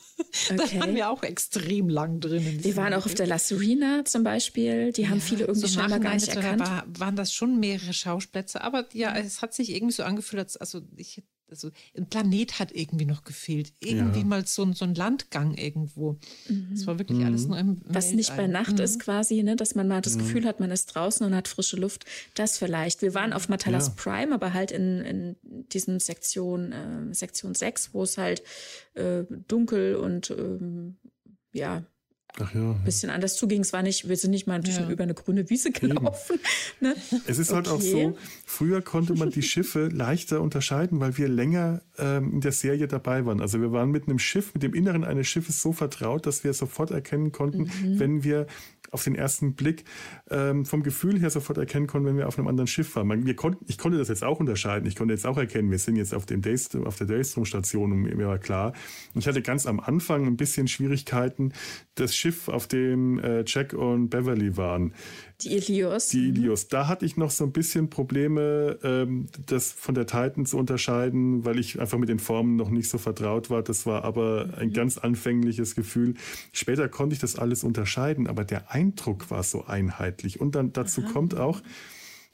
Da waren wir auch extrem lang drin. Wir waren auch auf der La Serena zum Beispiel. Die ja, haben viele irgendwie so scheinbar gar nicht erkannt. War, waren das schon mehrere Schausplätze. Aber ja, es hat sich irgendwie so angefühlt, als also ich also ein Planet hat irgendwie noch gefehlt. Irgendwie ja. mal so, so ein Landgang irgendwo. Mhm. Das war wirklich mhm. alles nur im Was Weltall. nicht bei Nacht mhm. ist quasi, ne, dass man mal das mhm. Gefühl hat, man ist draußen und hat frische Luft. Das vielleicht. Wir waren auf Matalas ja. Prime, aber halt in, in diesem Sektion, äh, Sektion 6, wo es halt äh, dunkel und ähm, ja, Ach ja. Ein bisschen anders zuging. Es war nicht, wir sind nicht mal ja. über eine grüne Wiese gelaufen. Ne? Es ist okay. halt auch so, früher konnte man die Schiffe leichter unterscheiden, weil wir länger ähm, in der Serie dabei waren. Also wir waren mit einem Schiff, mit dem Inneren eines Schiffes so vertraut, dass wir sofort erkennen konnten, mhm. wenn wir auf den ersten Blick ähm, vom Gefühl her sofort erkennen konnten, wenn wir auf einem anderen Schiff waren. Man, wir konnten, ich konnte das jetzt auch unterscheiden. Ich konnte jetzt auch erkennen, wir sind jetzt auf, dem Daystrom, auf der Daystrom-Station und mir war klar. Ich hatte ganz am Anfang ein bisschen Schwierigkeiten, das Schiff, auf dem äh, Jack und Beverly waren. Die Ilios. Die Ilios. Da hatte ich noch so ein bisschen Probleme, ähm, das von der Titan zu unterscheiden, weil ich einfach mit den Formen noch nicht so vertraut war. Das war aber ein mhm. ganz anfängliches Gefühl. Später konnte ich das alles unterscheiden, aber der Eindruck war so einheitlich. Und dann dazu Aha. kommt auch,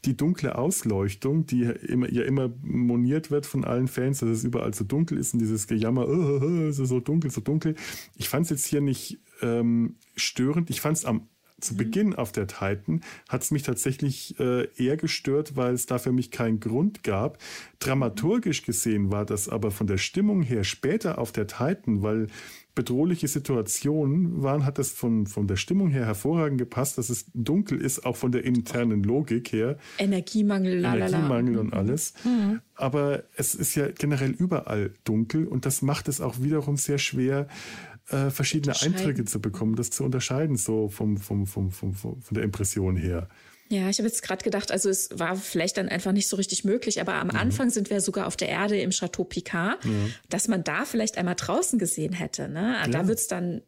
die dunkle Ausleuchtung, die immer, ja immer moniert wird von allen Fans, dass es überall so dunkel ist und dieses Gejammer, oh, oh, oh, es ist so dunkel, so dunkel. Ich fand es jetzt hier nicht ähm, störend. Ich fand es am zu mhm. Beginn auf der Titan hat es mich tatsächlich äh, eher gestört, weil es da für mich keinen Grund gab. Dramaturgisch gesehen war das aber von der Stimmung her später auf der Titan, weil bedrohliche Situationen waren, hat das von, von der Stimmung her hervorragend gepasst, dass es dunkel ist, auch von der internen Logik her. Energiemangel, lalala. Energiemangel und alles. Mhm. Aber es ist ja generell überall dunkel und das macht es auch wiederum sehr schwer, äh, verschiedene Eindrücke zu bekommen, das zu unterscheiden, so vom, vom, vom, vom, vom, von der Impression her. Ja, ich habe jetzt gerade gedacht, also es war vielleicht dann einfach nicht so richtig möglich, aber am mhm. Anfang sind wir sogar auf der Erde im Chateau Picard, ja. dass man da vielleicht einmal draußen gesehen hätte. Ne? Da ja. wird's dann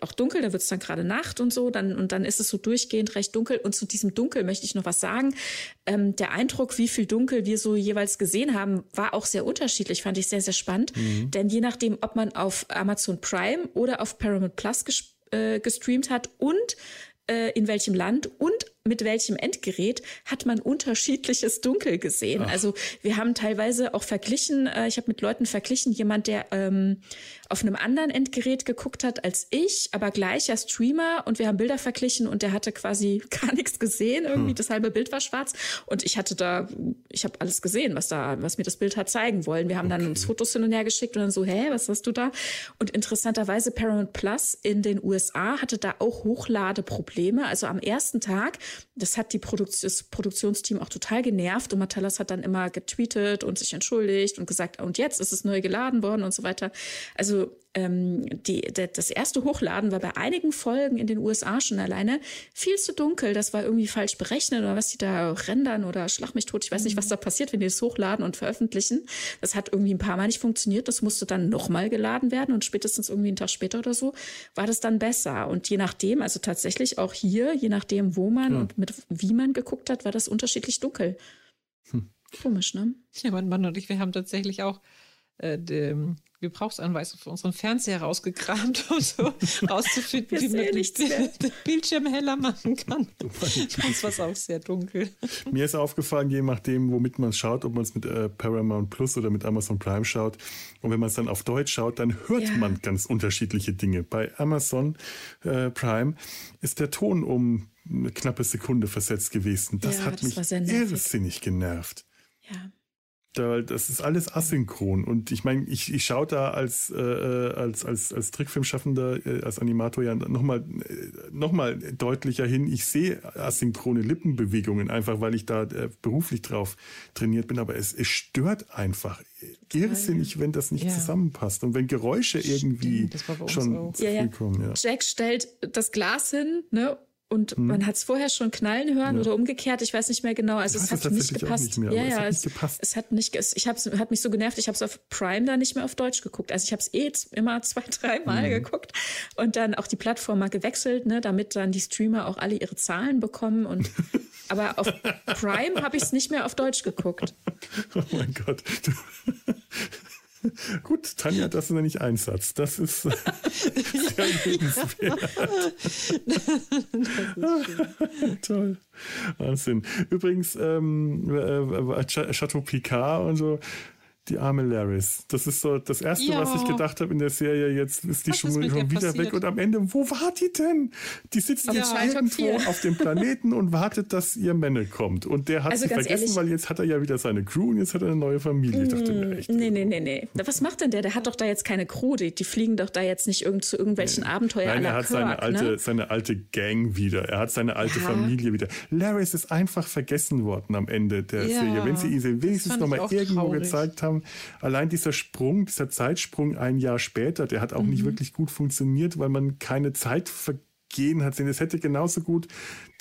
auch dunkel, da wird's dann gerade Nacht und so, dann und dann ist es so durchgehend recht dunkel. Und zu diesem Dunkel möchte ich noch was sagen. Ähm, der Eindruck, wie viel Dunkel wir so jeweils gesehen haben, war auch sehr unterschiedlich, fand ich sehr, sehr spannend. Mhm. Denn je nachdem, ob man auf Amazon Prime oder auf Paramount Plus ges äh, gestreamt hat und äh, in welchem Land und mit welchem Endgerät hat man unterschiedliches Dunkel gesehen. Ach. Also wir haben teilweise auch verglichen, äh, ich habe mit Leuten verglichen, jemand, der ähm, auf einem anderen Endgerät geguckt hat als ich, aber gleicher Streamer und wir haben Bilder verglichen und der hatte quasi gar nichts gesehen, irgendwie hm. das halbe Bild war schwarz und ich hatte da, ich habe alles gesehen, was da, was mir das Bild hat zeigen wollen. Wir haben okay. dann uns Fotos hin und her geschickt und dann so, hä, was hast du da? Und interessanterweise Paramount Plus in den USA hatte da auch Hochladeprobleme. Also am ersten Tag das hat die Produkt das Produktionsteam auch total genervt und Matalas hat dann immer getweetet und sich entschuldigt und gesagt, und jetzt ist es neu geladen worden und so weiter. Also ähm, die, de, das erste Hochladen war bei einigen Folgen in den USA schon alleine viel zu dunkel. Das war irgendwie falsch berechnet oder was die da rendern oder schlag mich tot. Ich weiß nicht, was da passiert, wenn die das hochladen und veröffentlichen. Das hat irgendwie ein paar Mal nicht funktioniert. Das musste dann nochmal geladen werden und spätestens irgendwie einen Tag später oder so war das dann besser. Und je nachdem, also tatsächlich auch hier, je nachdem, wo man ja. und mit wie man geguckt hat, war das unterschiedlich dunkel. Hm. Komisch, ne? Ja, mein Mann und ich, wir haben tatsächlich auch äh, die Gebrauchsanweisung für unseren Fernseher rausgekramt, um so rauszufinden, wie man den Bildschirm heller machen kann. Sonst war es auch sehr dunkel. Mir ist aufgefallen, je nachdem, womit man es schaut, ob man es mit äh, Paramount Plus oder mit Amazon Prime schaut. Und wenn man es dann auf Deutsch schaut, dann hört ja. man ganz unterschiedliche Dinge. Bei Amazon äh, Prime ist der Ton um eine knappe Sekunde versetzt gewesen. Das ja, hat das mich irrsinnig genervt. Ja. Da, das ist alles asynchron. Und ich meine, ich, ich schaue da als, äh, als, als, als Trickfilmschaffender, äh, als Animator ja nochmal äh, noch mal deutlicher hin. Ich sehe asynchrone Lippenbewegungen, einfach weil ich da äh, beruflich drauf trainiert bin. Aber es, es stört einfach Total, irrsinnig, wenn das nicht ja. zusammenpasst. Und wenn Geräusche irgendwie schon zu ja, kommen. Ja. Jack stellt das Glas hin, ne? Und hm. man hat es vorher schon knallen hören ja. oder umgekehrt, ich weiß nicht mehr genau. Also es hat nicht gepasst. Nicht mehr, ja, ja, es, gepasst. es hat nicht, es, ich hab's, hat mich so genervt, ich habe es auf Prime da nicht mehr auf Deutsch geguckt. Also ich habe es eh immer zwei, dreimal mhm. geguckt und dann auch die Plattform mal gewechselt, ne, damit dann die Streamer auch alle ihre Zahlen bekommen. Und aber auf Prime habe ich es nicht mehr auf Deutsch geguckt. Oh mein Gott. Gut, Tanja, das ist nämlich ein Satz. Das ist sehr lebenswert. Toll. Wahnsinn. Übrigens, ähm, äh, Chateau Picard und so, die arme Laris. Das ist so das Erste, ja. was ich gedacht habe in der Serie. Jetzt ist die was schon, ist schon wieder passiert? weg. Und am Ende, wo war die denn? Die sitzt jetzt ja, irgendwo auf dem Planeten und wartet, dass ihr Männer kommt. Und der hat also sie vergessen, ehrlich, weil jetzt hat er ja wieder seine Crew und jetzt hat er eine neue Familie. Ich dachte mir mm, echt. Nee, nee, nee, nee. Was macht denn der? Der hat doch da jetzt keine Crew. Die, die fliegen doch da jetzt nicht irgend zu irgendwelchen nee. Abenteuern. Nein, er hat Kirk, seine, alte, ne? seine alte Gang wieder. Er hat seine alte ja. Familie wieder. Laris ist einfach vergessen worden am Ende der Serie. Wenn sie ihn wenigstens noch mal irgendwo traurig. gezeigt haben, allein dieser Sprung, dieser Zeitsprung ein Jahr später, der hat auch mhm. nicht wirklich gut funktioniert, weil man keine Zeit vergehen hat. Es hätte genauso gut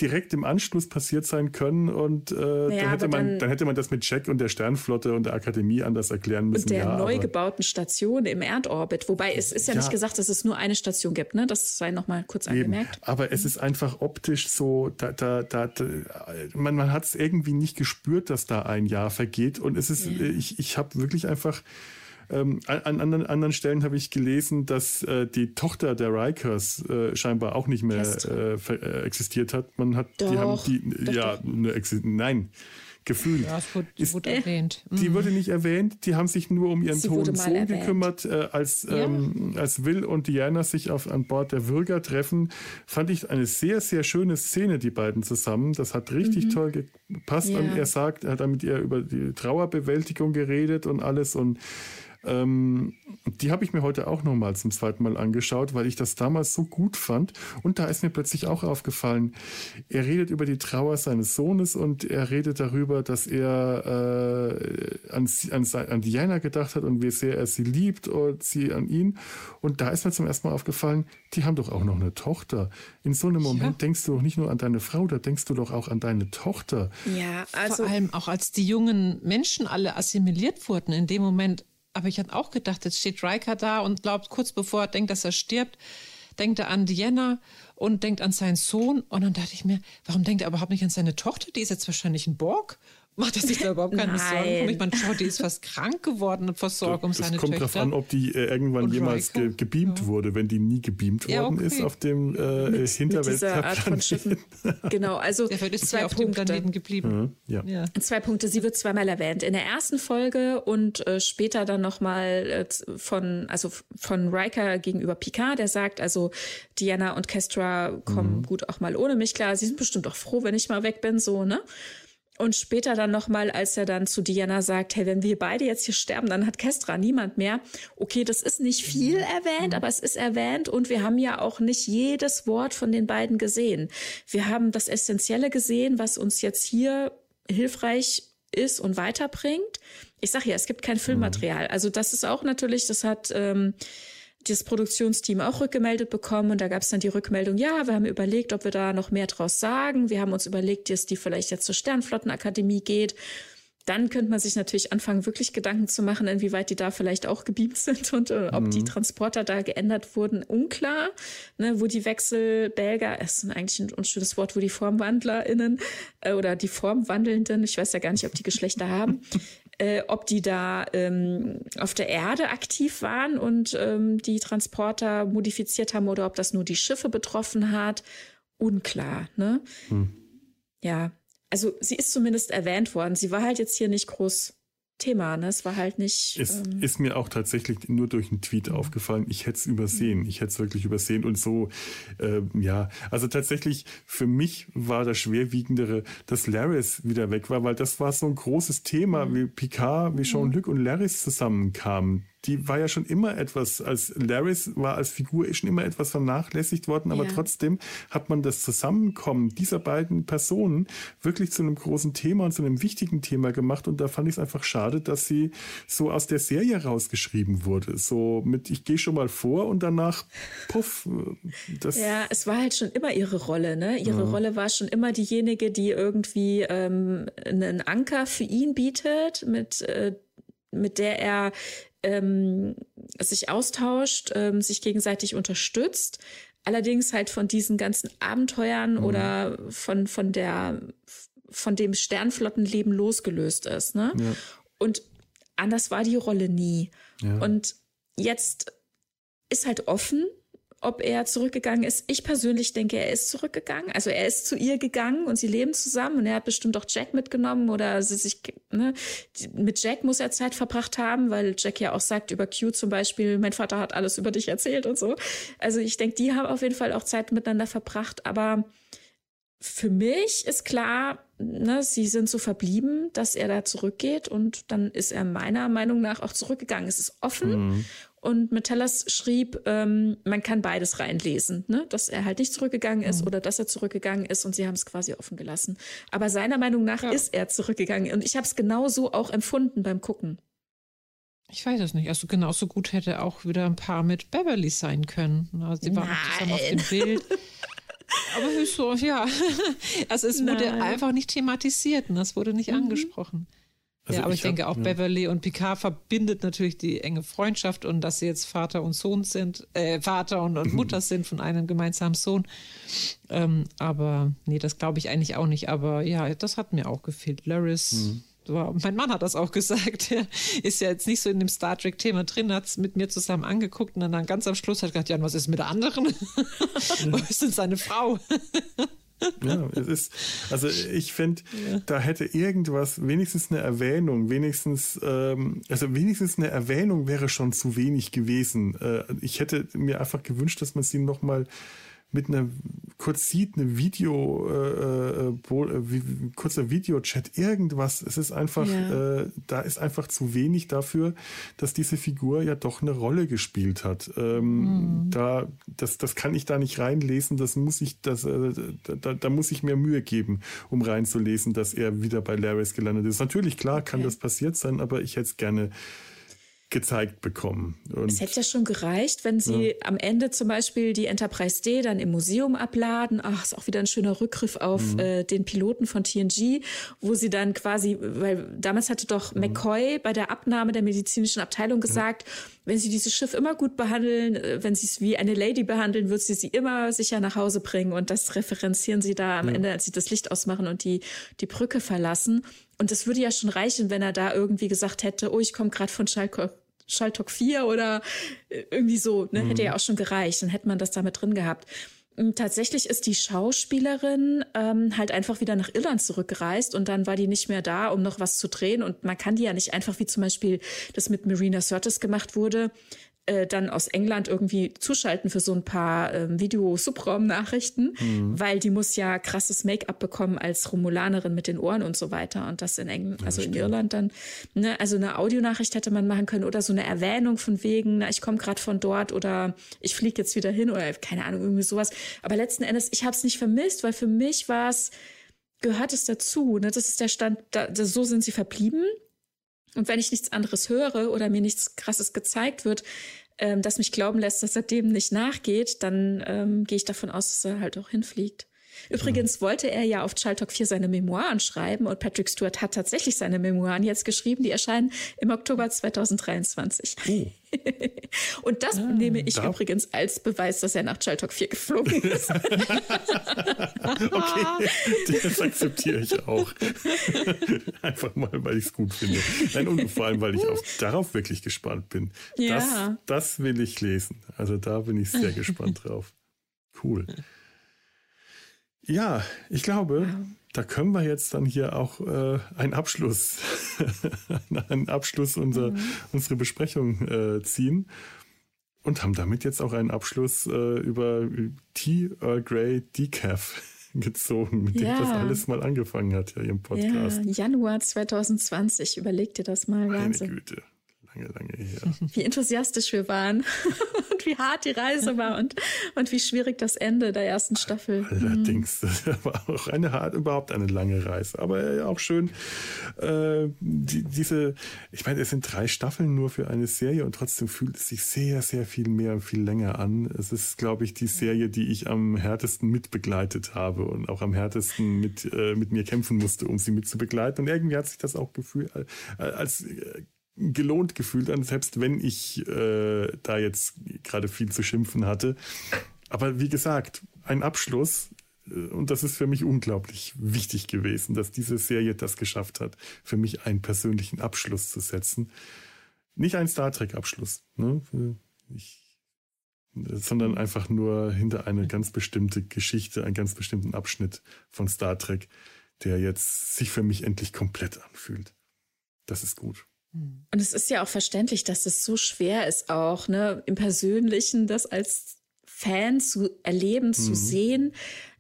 direkt im Anschluss passiert sein können und äh, naja, dann, hätte man, dann, dann, hätte man das mit Jack und der Sternflotte und der Akademie anders erklären müssen. Und der ja, neu gebauten Station im Erdorbit, wobei es ist ja, ja, nicht gesagt, dass es nur eine Station gibt, ne? Das sei noch mal kurz eben. angemerkt. Aber es ist einfach optisch so, da, da, da, da man, man hat es irgendwie nicht gespürt, dass da ein Jahr vergeht und es ist, ja. ich, ich habe wirklich einfach ähm, an, anderen, anderen Stellen habe ich gelesen, dass äh, die Tochter der Rikers äh, scheinbar auch nicht mehr äh, äh, existiert hat. Man hat, doch, die haben die, doch, ja, doch. Ne, nein. Gefühl. Ja, wurde, die wurde erwähnt. Die mhm. wurde nicht erwähnt, die haben sich nur um ihren toten Sohn erwähnt. gekümmert, äh, als, ja. ähm, als Will und Diana sich auf, an Bord der Würger treffen. Fand ich eine sehr, sehr schöne Szene, die beiden zusammen. Das hat richtig mhm. toll gepasst. Ja. Und er sagt, er hat mit ihr über die Trauerbewältigung geredet und alles und Ähm, die habe ich mir heute auch nochmal zum zweiten Mal angeschaut, weil ich das damals so gut fand. Und da ist mir plötzlich auch aufgefallen, er redet über die Trauer seines Sohnes und er redet darüber, dass er äh, an, an, an Diana gedacht hat und wie sehr er sie liebt und sie an ihn. Und da ist mir zum ersten Mal aufgefallen, die haben doch auch noch eine Tochter. In so einem Moment ja. denkst du doch nicht nur an deine Frau, da denkst du doch auch an deine Tochter. Ja, also vor allem auch als die jungen Menschen alle assimiliert wurden, in dem Moment aber ich hatte auch gedacht, jetzt steht Riker da und glaubt kurz bevor er denkt, dass er stirbt, denkt er an Diana und denkt an seinen Sohn. Und dann dachte ich mir, warum denkt er überhaupt nicht an seine Tochter? Die ist jetzt wahrscheinlich ein Borg. Macht er sich da überhaupt keine Sorgen? Ich meine, schau, die ist fast krank geworden und versorgt um seine Töchter. Es kommt darauf an, ob die äh, irgendwann und jemals ge gebeamt ja. wurde. Wenn die nie gebeamt ja, worden okay. ist auf dem äh, Hinterweltplaneten. Genau, also ja, ist zwei auf Punkte. dem Planeten geblieben. Ja. ja. Zwei Punkte. Sie wird zweimal erwähnt. In der ersten Folge und äh, später dann nochmal äh, von, also von Riker gegenüber Picard, der sagt, also Diana und Kestra kommen mhm. gut auch mal ohne mich klar. Sie sind bestimmt auch froh, wenn ich mal weg bin, so, ne? Und später dann nochmal, als er dann zu Diana sagt, hey, wenn wir beide jetzt hier sterben, dann hat Kestra niemand mehr. Okay, das ist nicht viel mhm. erwähnt, mhm. aber es ist erwähnt und wir haben ja auch nicht jedes Wort von den beiden gesehen. Wir haben das Essentielle gesehen, was uns jetzt hier hilfreich ist und weiterbringt. Ich sage ja, es gibt kein Filmmaterial. Mhm. Also das ist auch natürlich, das hat ähm, das Produktionsteam auch rückgemeldet bekommen und da gab es dann die Rückmeldung, ja, wir haben überlegt, ob wir da noch mehr draus sagen. Wir haben uns überlegt, dass die vielleicht jetzt zur Sternflottenakademie geht. Dann könnte man sich natürlich anfangen, wirklich Gedanken zu machen, inwieweit die da vielleicht auch gebeamt sind und äh, ob mhm. die Transporter da geändert wurden, unklar. Ne, wo die Wechselbelger, es ist eigentlich ein unschönes Wort, wo die FormwandlerInnen äh, oder die Formwandelnden, ich weiß ja gar nicht, ob die Geschlechter haben, äh, ob die da ähm, auf der Erde aktiv waren und ähm, die Transporter modifiziert haben oder ob das nur die Schiffe betroffen hat. Unklar, ne? Hm. Ja, also sie ist zumindest erwähnt worden. Sie war halt jetzt hier nicht groß Thema. Ne? Es war halt nicht. Es ähm, ist mir auch tatsächlich nur durch einen Tweet mhm. aufgefallen. Ich hätte es übersehen. Mhm. Ich hätte es wirklich übersehen. Und so, äh, ja, also tatsächlich für mich war das Schwerwiegendere, dass Laris wieder weg war, weil das war so ein großes Thema, mhm. wie Picard, wie Jean-Luc und Laris zusammenkamen die war ja schon immer etwas, als Laris war als Figur schon immer etwas vernachlässigt worden, aber ja. trotzdem hat man das Zusammenkommen dieser beiden Personen wirklich zu einem großen Thema und zu einem wichtigen Thema gemacht und da fand ich es einfach schade, dass sie so aus der Serie rausgeschrieben wurde. So mit, ich gehe schon mal vor und danach, puff. Das ja, es war halt schon immer ihre Rolle, ne? Ihre ja. Rolle war schon immer diejenige, die irgendwie ähm, einen Anker für ihn bietet, mit äh, mit der er ähm, sich austauscht, ähm, sich gegenseitig unterstützt. Allerdings halt von diesen ganzen Abenteuern mhm. oder von, von der, von dem Sternflottenleben losgelöst ist. Ne? Ja. Und anders war die Rolle nie. Ja. Und jetzt ist halt offen, ob er zurückgegangen ist. Ich persönlich denke, er ist zurückgegangen. Also er ist zu ihr gegangen und sie leben zusammen und er hat bestimmt auch Jack mitgenommen oder sie sich, ne, mit Jack muss er Zeit verbracht haben, weil Jack ja auch sagt über Q zum Beispiel, mein Vater hat alles über dich erzählt und so. Also ich denke, die haben auf jeden Fall auch Zeit miteinander verbracht, aber für mich ist klar, ne, sie sind so verblieben, dass er da zurückgeht und dann ist er meiner Meinung nach auch zurückgegangen. Es ist offen mhm. Und Metellus schrieb, ähm, man kann beides reinlesen, ne? dass er halt nicht zurückgegangen ist mhm. oder dass er zurückgegangen ist und sie haben es quasi offen gelassen. Aber seiner Meinung nach ja. ist er zurückgegangen und ich habe es genauso auch empfunden beim Gucken. Ich weiß es nicht. Also genauso gut hätte auch wieder ein Paar mit Beverly sein können. Sie waren zusammen auf dem Bild. Aber so, ja. Also es Nein. wurde einfach nicht thematisiert und das wurde nicht mhm. angesprochen. Also ja, aber ich, ich denke hab, auch ja. Beverly und Picard verbindet natürlich die enge Freundschaft und dass sie jetzt Vater und Sohn sind, äh, Vater und, und Mutter sind von einem gemeinsamen Sohn. Ähm, aber nee, das glaube ich eigentlich auch nicht. Aber ja, das hat mir auch gefehlt. Laris. Mhm. Mein Mann hat das auch gesagt. Er ist ja jetzt nicht so in dem Star Trek-Thema drin, hat es mit mir zusammen angeguckt und dann ganz am Schluss hat gesagt: Jan, was ist mit der anderen? Wo ist denn seine Frau? Ja, es ist, also ich finde, ja. da hätte irgendwas, wenigstens eine Erwähnung, wenigstens, ähm, also wenigstens eine Erwähnung wäre schon zu wenig gewesen. Äh, ich hätte mir einfach gewünscht, dass man sie nochmal mit einer kurz sieht, eine Video, äh, äh, äh kurzer Videochat, irgendwas. Es ist einfach, ja. äh, da ist einfach zu wenig dafür, dass diese Figur ja doch eine Rolle gespielt hat. Ähm, mhm. Da, das, das kann ich da nicht reinlesen. Das muss ich, das, äh, da, da muss ich mir Mühe geben, um reinzulesen, dass er wieder bei Laris gelandet ist. Natürlich, klar, okay. kann das passiert sein, aber ich hätte es gerne gezeigt bekommen. Und es hätte ja schon gereicht, wenn sie ja. am Ende zum Beispiel die Enterprise D dann im Museum abladen. Ach, ist auch wieder ein schöner Rückgriff auf mhm. äh, den Piloten von TNG, wo sie dann quasi, weil damals hatte doch mhm. McCoy bei der Abnahme der medizinischen Abteilung gesagt, mhm. wenn sie dieses Schiff immer gut behandeln, äh, wenn sie es wie eine Lady behandeln, wird sie sie immer sicher nach Hause bringen. Und das referenzieren sie da am. Ende, als sie das Licht ausmachen und die, die Brücke verlassen. Und das würde ja schon reichen, wenn er da irgendwie gesagt hätte, oh, ich komme gerade von Schalke Schalltalk 4 oder äh, irgendwie so, ne? Mhm. Hätte ja auch schon gereicht, dann hätte man das damit drin gehabt. Und tatsächlich ist die Schauspielerin ähm, halt einfach wieder nach Irland zurückgereist und dann war die nicht mehr da, um noch was zu drehen. Und man kann die ja nicht einfach, wie zum Beispiel das mit Marina Sirtis gemacht wurde, äh, dann aus England irgendwie zuschalten für so ein paar ähm, Video-Subraum-Nachrichten, mhm. weil die muss ja krasses Make-up bekommen als Romulanerin mit den Ohren und so weiter. Und das in England, ja, also in Irland dann, ne, also eine Audionachricht hätte man machen können oder so eine Erwähnung von wegen, na, ich komme gerade von dort oder ich fliege jetzt wieder hin oder keine Ahnung, irgendwie sowas. Aber letzten Endes, ich habe es nicht vermisst, weil für mich war es, gehört es dazu. Ne? Das ist der Stand, da, so sind sie verblieben. Und wenn ich nichts anderes höre oder mir nichts Krasses gezeigt wird, ähm, das mich glauben lässt, dass er dem nicht nachgeht, dann ähm, gehe ich davon aus, dass er halt auch hinfliegt. Übrigens wollte er ja auf Child Talk 4 seine Memoiren schreiben und Patrick Stewart hat tatsächlich seine Memoiren jetzt geschrieben. Die erscheinen im Oktober 2023. Oh. und das ah, nehme ich da. übrigens als Beweis, dass er nach Child Talk 4 geflogen ist. okay, das akzeptiere ich auch. Einfach mal, weil ich es gut finde. Nein, und vor allem, weil ich auf, darauf wirklich gespannt bin. Ja. Das, das will ich lesen. Also da bin ich sehr gespannt drauf. Cool. Ja, ich glaube, da können wir jetzt dann hier auch äh, einen Abschluss, einen Abschluss unser, mhm. unserer Besprechung äh, ziehen und haben damit jetzt auch einen Abschluss äh, über Tea Earl Grey Decaf gezogen, mit ja. dem das alles mal angefangen hat, ja, im Podcast. Ja, Januar 2020, überleg dir das mal. Meine Wahnsinn. Güte lange, lange her. Wie enthusiastisch wir waren und wie hart die Reise war und, und wie schwierig das Ende der ersten Staffel. Allerdings, das war auch eine hart, überhaupt eine lange Reise. Aber auch schön, äh, die, diese, ich meine, es sind drei Staffeln nur für eine Serie und trotzdem fühlt es sich sehr, sehr viel mehr und viel länger an. Es ist, glaube ich, die Serie, die ich am härtesten mitbegleitet habe und auch am härtesten mit, äh, mit mir kämpfen musste, um sie mitzubegleiten. Und irgendwie hat sich das auch gefühlt äh, als äh, gelohnt gefühlt an, selbst wenn ich äh, da jetzt gerade viel zu schimpfen hatte. Aber wie gesagt, ein Abschluss, äh, und das ist für mich unglaublich wichtig gewesen, dass diese Serie das geschafft hat, für mich einen persönlichen Abschluss zu setzen. Nicht ein Star Trek-Abschluss, ne? Ich, sondern einfach nur hinter eine ganz bestimmte Geschichte, einen ganz bestimmten Abschnitt von Star Trek, der jetzt sich für mich endlich komplett anfühlt. Das ist gut. Und es ist ja auch verständlich, dass es so schwer ist, auch ne, im Persönlichen das als Fan zu erleben, mhm. zu sehen.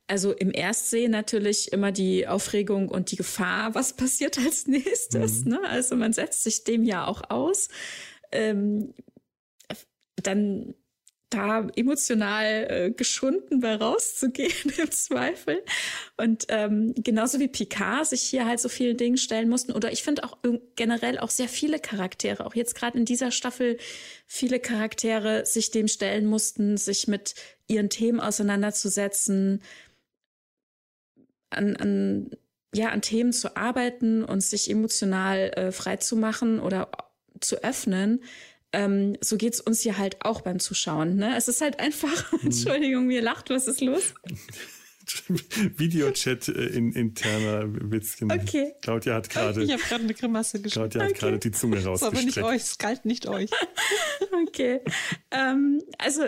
Also im Erstsehen natürlich immer die Aufregung und die Gefahr, was passiert als nächstes. Mhm. Ne? Also man setzt sich dem ja auch aus. Ähm, dann da emotional äh, geschunden bei rauszugehen im Zweifel. Und ähm, genauso wie Picard sich hier halt so vielen Dingen stellen mussten. Oder ich finde auch generell auch sehr viele Charaktere, auch jetzt gerade in dieser Staffel, viele Charaktere sich dem stellen mussten, sich mit ihren Themen auseinanderzusetzen, an, an, ja, an Themen zu arbeiten und sich emotional äh, frei oder zu öffnen ähm, so geht's uns hier halt auch beim Zuschauen. Ne? Es ist halt einfach, mhm. Entschuldigung, mir lacht, was ist los? Videochat äh, in interner Witzchen. Okay. Claudia hat gerade. Ich habe gerade eine Grimasse geschrieben. Claudia hat gerade die Zunge rausgestreckt. Das aber nicht euch, es galt nicht euch. okay. Ähm, also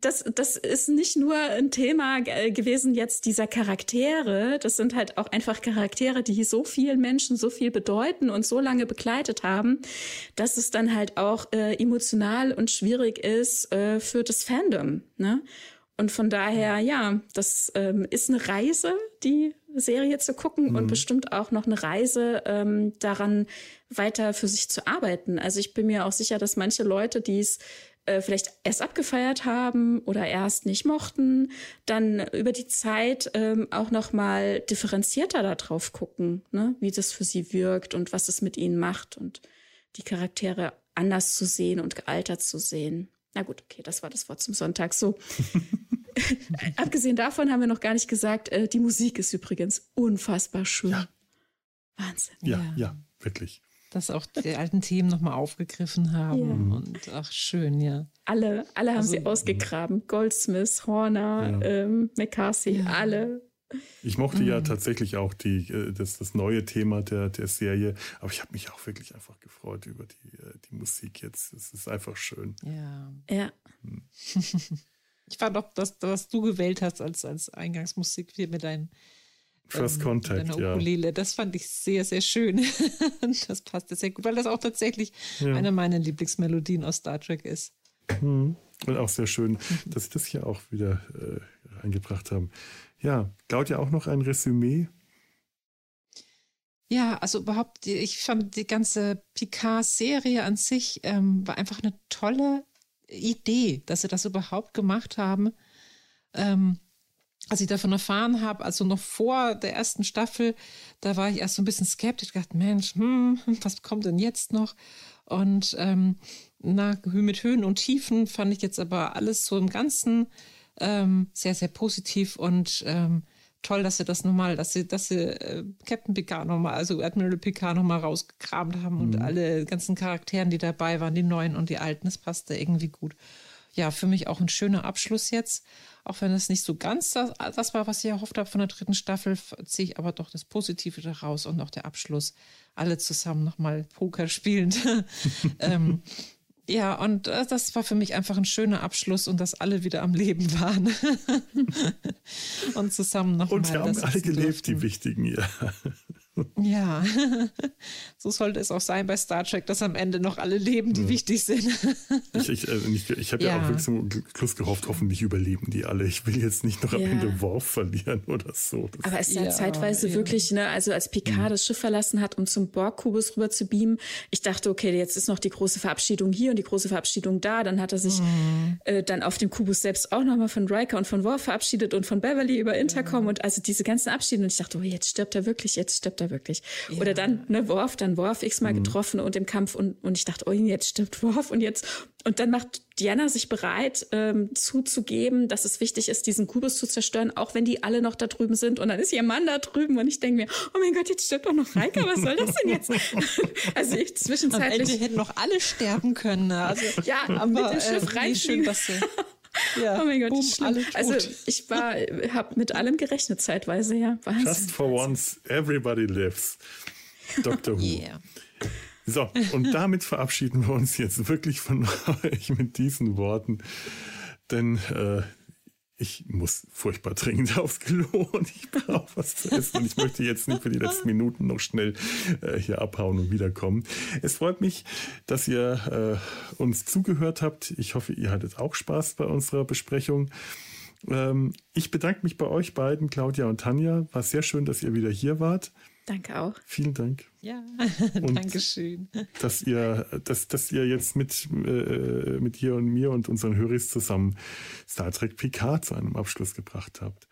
das, das ist nicht nur ein Thema gewesen jetzt dieser Charaktere. Das sind halt auch einfach Charaktere, die so vielen Menschen so viel bedeuten und so lange begleitet haben, dass es dann halt auch äh, emotional und schwierig ist äh, für das Fandom. Ne? Und von daher, ja, das ähm, ist eine Reise, die Serie zu gucken mhm. und bestimmt auch noch eine Reise ähm, daran, weiter für sich zu arbeiten. Also ich bin mir auch sicher, dass manche Leute, die es äh, vielleicht erst abgefeiert haben oder erst nicht mochten, dann über die Zeit ähm, auch noch mal differenzierter darauf gucken, ne? wie das für sie wirkt und was es mit ihnen macht und die Charaktere anders zu sehen und gealtert zu sehen. Na gut, okay, das war das Wort zum Sonntag. So. Abgesehen davon haben wir noch gar nicht gesagt, äh, die Musik ist übrigens unfassbar schön. Ja. Wahnsinn. Ja, ja, ja, wirklich dass auch die alten Themen nochmal aufgegriffen haben. Ja. Und ach, schön, ja. Alle, alle haben also, sie ausgegraben. Goldsmith, Horner, ja. ähm, McCarthy, ja. alle. Ich mochte mhm. ja tatsächlich auch die, äh, das, das neue Thema der, der Serie, aber ich habe mich auch wirklich einfach gefreut über die, äh, die Musik jetzt. Es ist einfach schön. Ja. Ja. Hm. ich fand auch, dass, was du gewählt hast als, als Eingangsmusik hier mit deinen First ähm, Contact, ja. Ukulele. Das fand ich sehr, sehr schön. das passte sehr gut, weil das auch tatsächlich ja. eine meiner Lieblingsmelodien aus Star Trek ist. Mhm. Und auch sehr schön, dass Sie das hier auch wieder äh, reingebracht haben. Ja, Claudia, auch noch ein Resümee? Ja, also überhaupt, ich fand die ganze Picard-Serie an sich ähm, war einfach eine tolle Idee, dass sie das überhaupt gemacht haben. Ähm, als ich davon erfahren habe, also noch vor der ersten Staffel, da war ich erst so ein bisschen skeptisch, gedacht, Mensch, hm, was kommt denn jetzt noch? Und ähm, na, mit Höhen und Tiefen fand ich jetzt aber alles so im Ganzen ähm, sehr, sehr positiv und ähm, toll, dass sie das nochmal, dass sie, dass sie äh, Captain Picard nochmal, also Admiral Picard nochmal rausgekramt haben mhm. und alle ganzen Charakteren, die dabei waren, die neuen und die alten, das passte irgendwie gut. Ja, für mich auch ein schöner Abschluss jetzt auch wenn es nicht so ganz das, das war, was ich erhofft habe von der dritten Staffel, ziehe ich aber doch das Positive daraus und auch der Abschluss. Alle zusammen nochmal Poker spielend. ähm, ja, und äh, das war für mich einfach ein schöner Abschluss und dass alle wieder am Leben waren. und zusammen nochmal. Und sie haben alle gelebt, die wichtigen, ja. Ja, so sollte es auch sein bei Star Trek, dass am Ende noch alle leben, die mhm. wichtig sind. ich ich, also ich, ich habe ja. ja. auch wirklich zum Schluss gehofft, hoffentlich überleben die alle. Ich will jetzt nicht noch am ja. Ende Worf verlieren oder so. Das Aber es ist ja, zeitweise wirklich, ne, also als Picard mhm. das Schiff verlassen hat, um zum Borg-Kubus rüber zu beamen, ich dachte, okay, jetzt ist noch die große Verabschiedung hier und die große Verabschiedung da. Dann hat er sich mhm. äh, dann auf dem Kubus selbst auch nochmal von Riker und von Worf verabschiedet und von Beverly über Intercom und also diese ganzen Abschiede. Und ich dachte, oh, jetzt stirbt er wirklich, jetzt stirbt er wirklich. Ja. Oder dann, ne, Worf, dann Worf x-mal mhm. getroffen und im Kampf und, und ich dachte, oh, jetzt stirbt Worf und jetzt, und dann macht Diana sich bereit, ähm, zuzugeben, dass es wichtig ist, diesen Kubus zu zerstören, auch wenn die alle noch da drüben sind. Und dann ist ihr Mann da drüben und ich denke mir, oh mein Gott, jetzt stirbt doch noch Reika, was soll das denn jetzt? also ich zwischenzeitlich. Wir hätten noch alle sterben können. Ne? Also, ja, aber, mit dem Schiff äh, reinfliegen. Ja, oh mein Gott, boom, schlimm. Also ich war, habe mit allem gerechnet zeitweise, ja. Wahnsinn. Just for once, everybody lives. Dr. Who. Yeah. So, und damit verabschieden wir uns jetzt wirklich von euch mit diesen Worten. Denn äh, ich muss furchtbar dringend aufs Klo und ich brauche was zu essen. Und ich möchte jetzt nicht für die letzten Minuten noch schnell äh, hier abhauen und wiederkommen. Es freut mich, dass ihr äh, uns zugehört habt. Ich hoffe, ihr hattet auch Spaß bei unserer Besprechung. Ähm, ich bedanke mich bei euch beiden, Claudia und Tanja. War sehr schön, dass ihr wieder hier wart. Danke auch. Vielen Dank. Ja, danke schön. Dass ihr, dass, dass ihr jetzt mit, äh, mit dir und mir und unseren Höris zusammen Star Trek Picard zu einem Abschluss gebracht habt.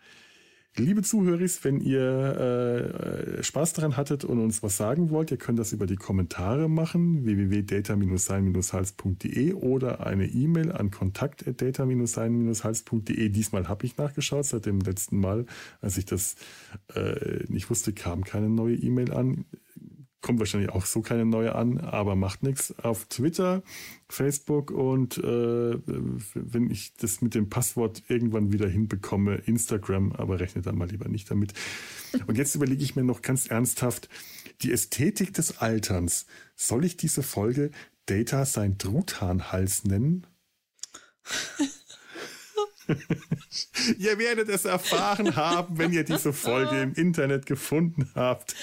Liebe Zuhörer, wenn ihr äh, Spaß daran hattet und uns was sagen wollt, ihr könnt das über die Kommentare machen, www.data-sein-hals.de oder eine E-Mail an kontakt.data-sein-hals.de. Diesmal habe ich nachgeschaut, seit dem letzten Mal, als ich das äh, nicht wusste, kam keine neue E-Mail an kommt wahrscheinlich auch so keine neue an, aber macht nichts. Auf Twitter, Facebook und äh, wenn ich das mit dem Passwort irgendwann wieder hinbekomme, Instagram, aber rechne da mal lieber nicht damit. Und jetzt überlege ich mir noch ganz ernsthaft, die Ästhetik des Alterns. Soll ich diese Folge Data sein Truthahnhals nennen? ihr werdet es erfahren haben, wenn ihr diese Folge im Internet gefunden habt.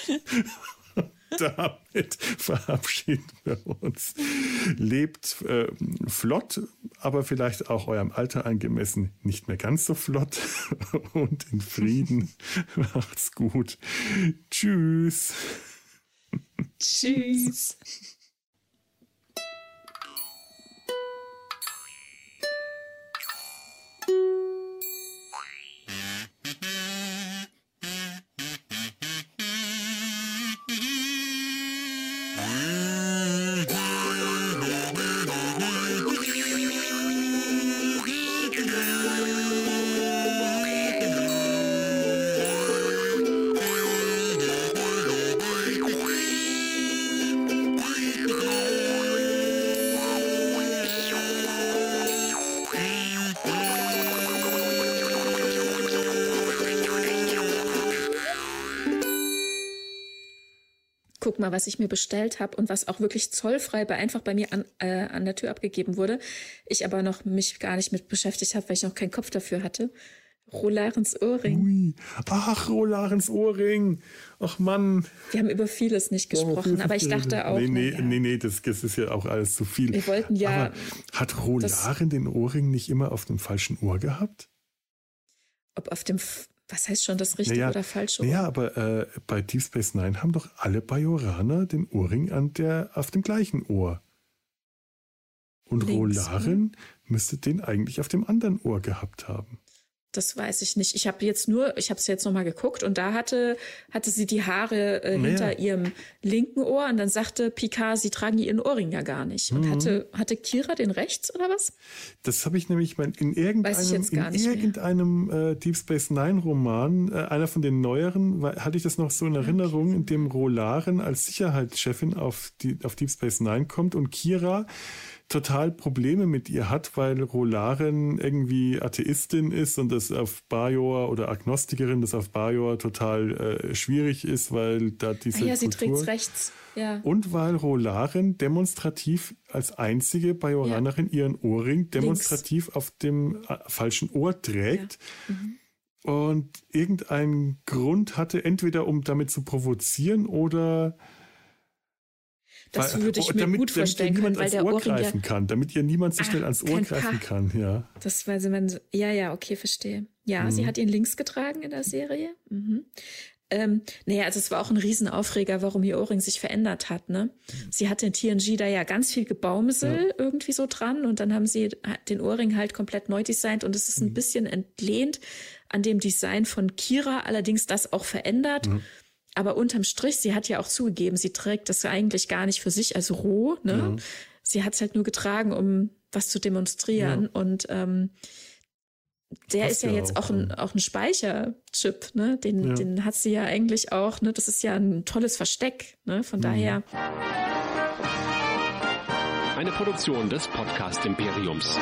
damit verabschieden wir uns. Lebt äh, flott, aber vielleicht auch eurem Alter angemessen nicht mehr ganz so flott und in Frieden. Macht's gut. Tschüss. Tschüss. Mal, was ich mir bestellt habe und was auch wirklich zollfrei bei einfach bei mir an, äh, an der Tür abgegeben wurde. Ich aber noch mich gar nicht mit beschäftigt habe, weil ich noch keinen Kopf dafür hatte. Rolarens Ohrring. Ui. Ach, Rolarens Ohrring. Ach Mann. Wir haben über vieles nicht gesprochen, oh, aber ich dachte auch. Nee, nee, ja. nee, nee, das, das, ist ja auch alles zu viel. Wir wollten ja. Aber hat Rolaren den Ohrring nicht immer auf dem falschen Ohr gehabt? Ob auf dem was heißt schon das Richtige naja, oder Falsche? Ja, aber äh, bei Deep Space Nine haben doch alle Bajoraner den Ohrring an der, auf dem gleichen Ohr. Und Links, Rolaren ne? müsste den eigentlich auf dem anderen Ohr gehabt haben. Das weiß ich nicht. Ich habe jetzt nur, ich habe es jetzt nochmal geguckt und da hatte, hatte sie die Haare äh, hinter naja. ihrem linken Ohr und dann sagte Picard, sie tragen ihren Ohrring ja gar nicht. Und mhm. hatte, hatte Kira den rechts oder was? Das habe ich nämlich mein, in irgendeinem, in irgendeinem äh, Deep Space Nine Roman, äh, einer von den neueren, war, hatte ich das noch so in Erinnerung, okay. in dem Rolaren als Sicherheitschefin auf, die, auf Deep Space Nine kommt und Kira total Probleme mit ihr hat, weil Rolaren irgendwie Atheistin ist und das auf Bajor oder Agnostikerin, das auf Bajor total äh, schwierig ist, weil da diese. Ah ja, sie trägt rechts. Ja. Und weil Rolaren demonstrativ als einzige Bajoranerin ja. ihren Ohrring demonstrativ Links. auf dem äh, falschen Ohr trägt. Ja. Mhm. Und irgendeinen Grund hatte, entweder um damit zu provozieren oder das weil, würde ich mir damit, gut vorstellen können, weil der Ohr Ohrring greifen ja, kann, damit ihr niemand so schnell ah, ans Ohr greifen pa. kann, ja. Das weiß man, ja, ja, okay, verstehe. Ja, mhm. sie hat ihn links getragen in der Serie. Mhm. Ähm, naja, also es war auch ein Riesenaufreger, warum ihr Ohrring sich verändert hat. Ne? Sie hatte in TNG da ja ganz viel Gebaumsel ja. irgendwie so dran und dann haben sie den Ohrring halt komplett neu designt und es ist ein mhm. bisschen entlehnt an dem Design von Kira, allerdings das auch verändert. Mhm. Aber unterm Strich, sie hat ja auch zugegeben, sie trägt das eigentlich gar nicht für sich als roh. Ne? Ja. Sie hat es halt nur getragen, um was zu demonstrieren. Ja. Und ähm, der Passt ist ja, ja jetzt auch, ein, auch ein Speicherchip, ne? Den, ja. den hat sie ja eigentlich auch, ne? Das ist ja ein tolles Versteck, ne? Von mhm. daher. Eine Produktion des Podcast Imperiums.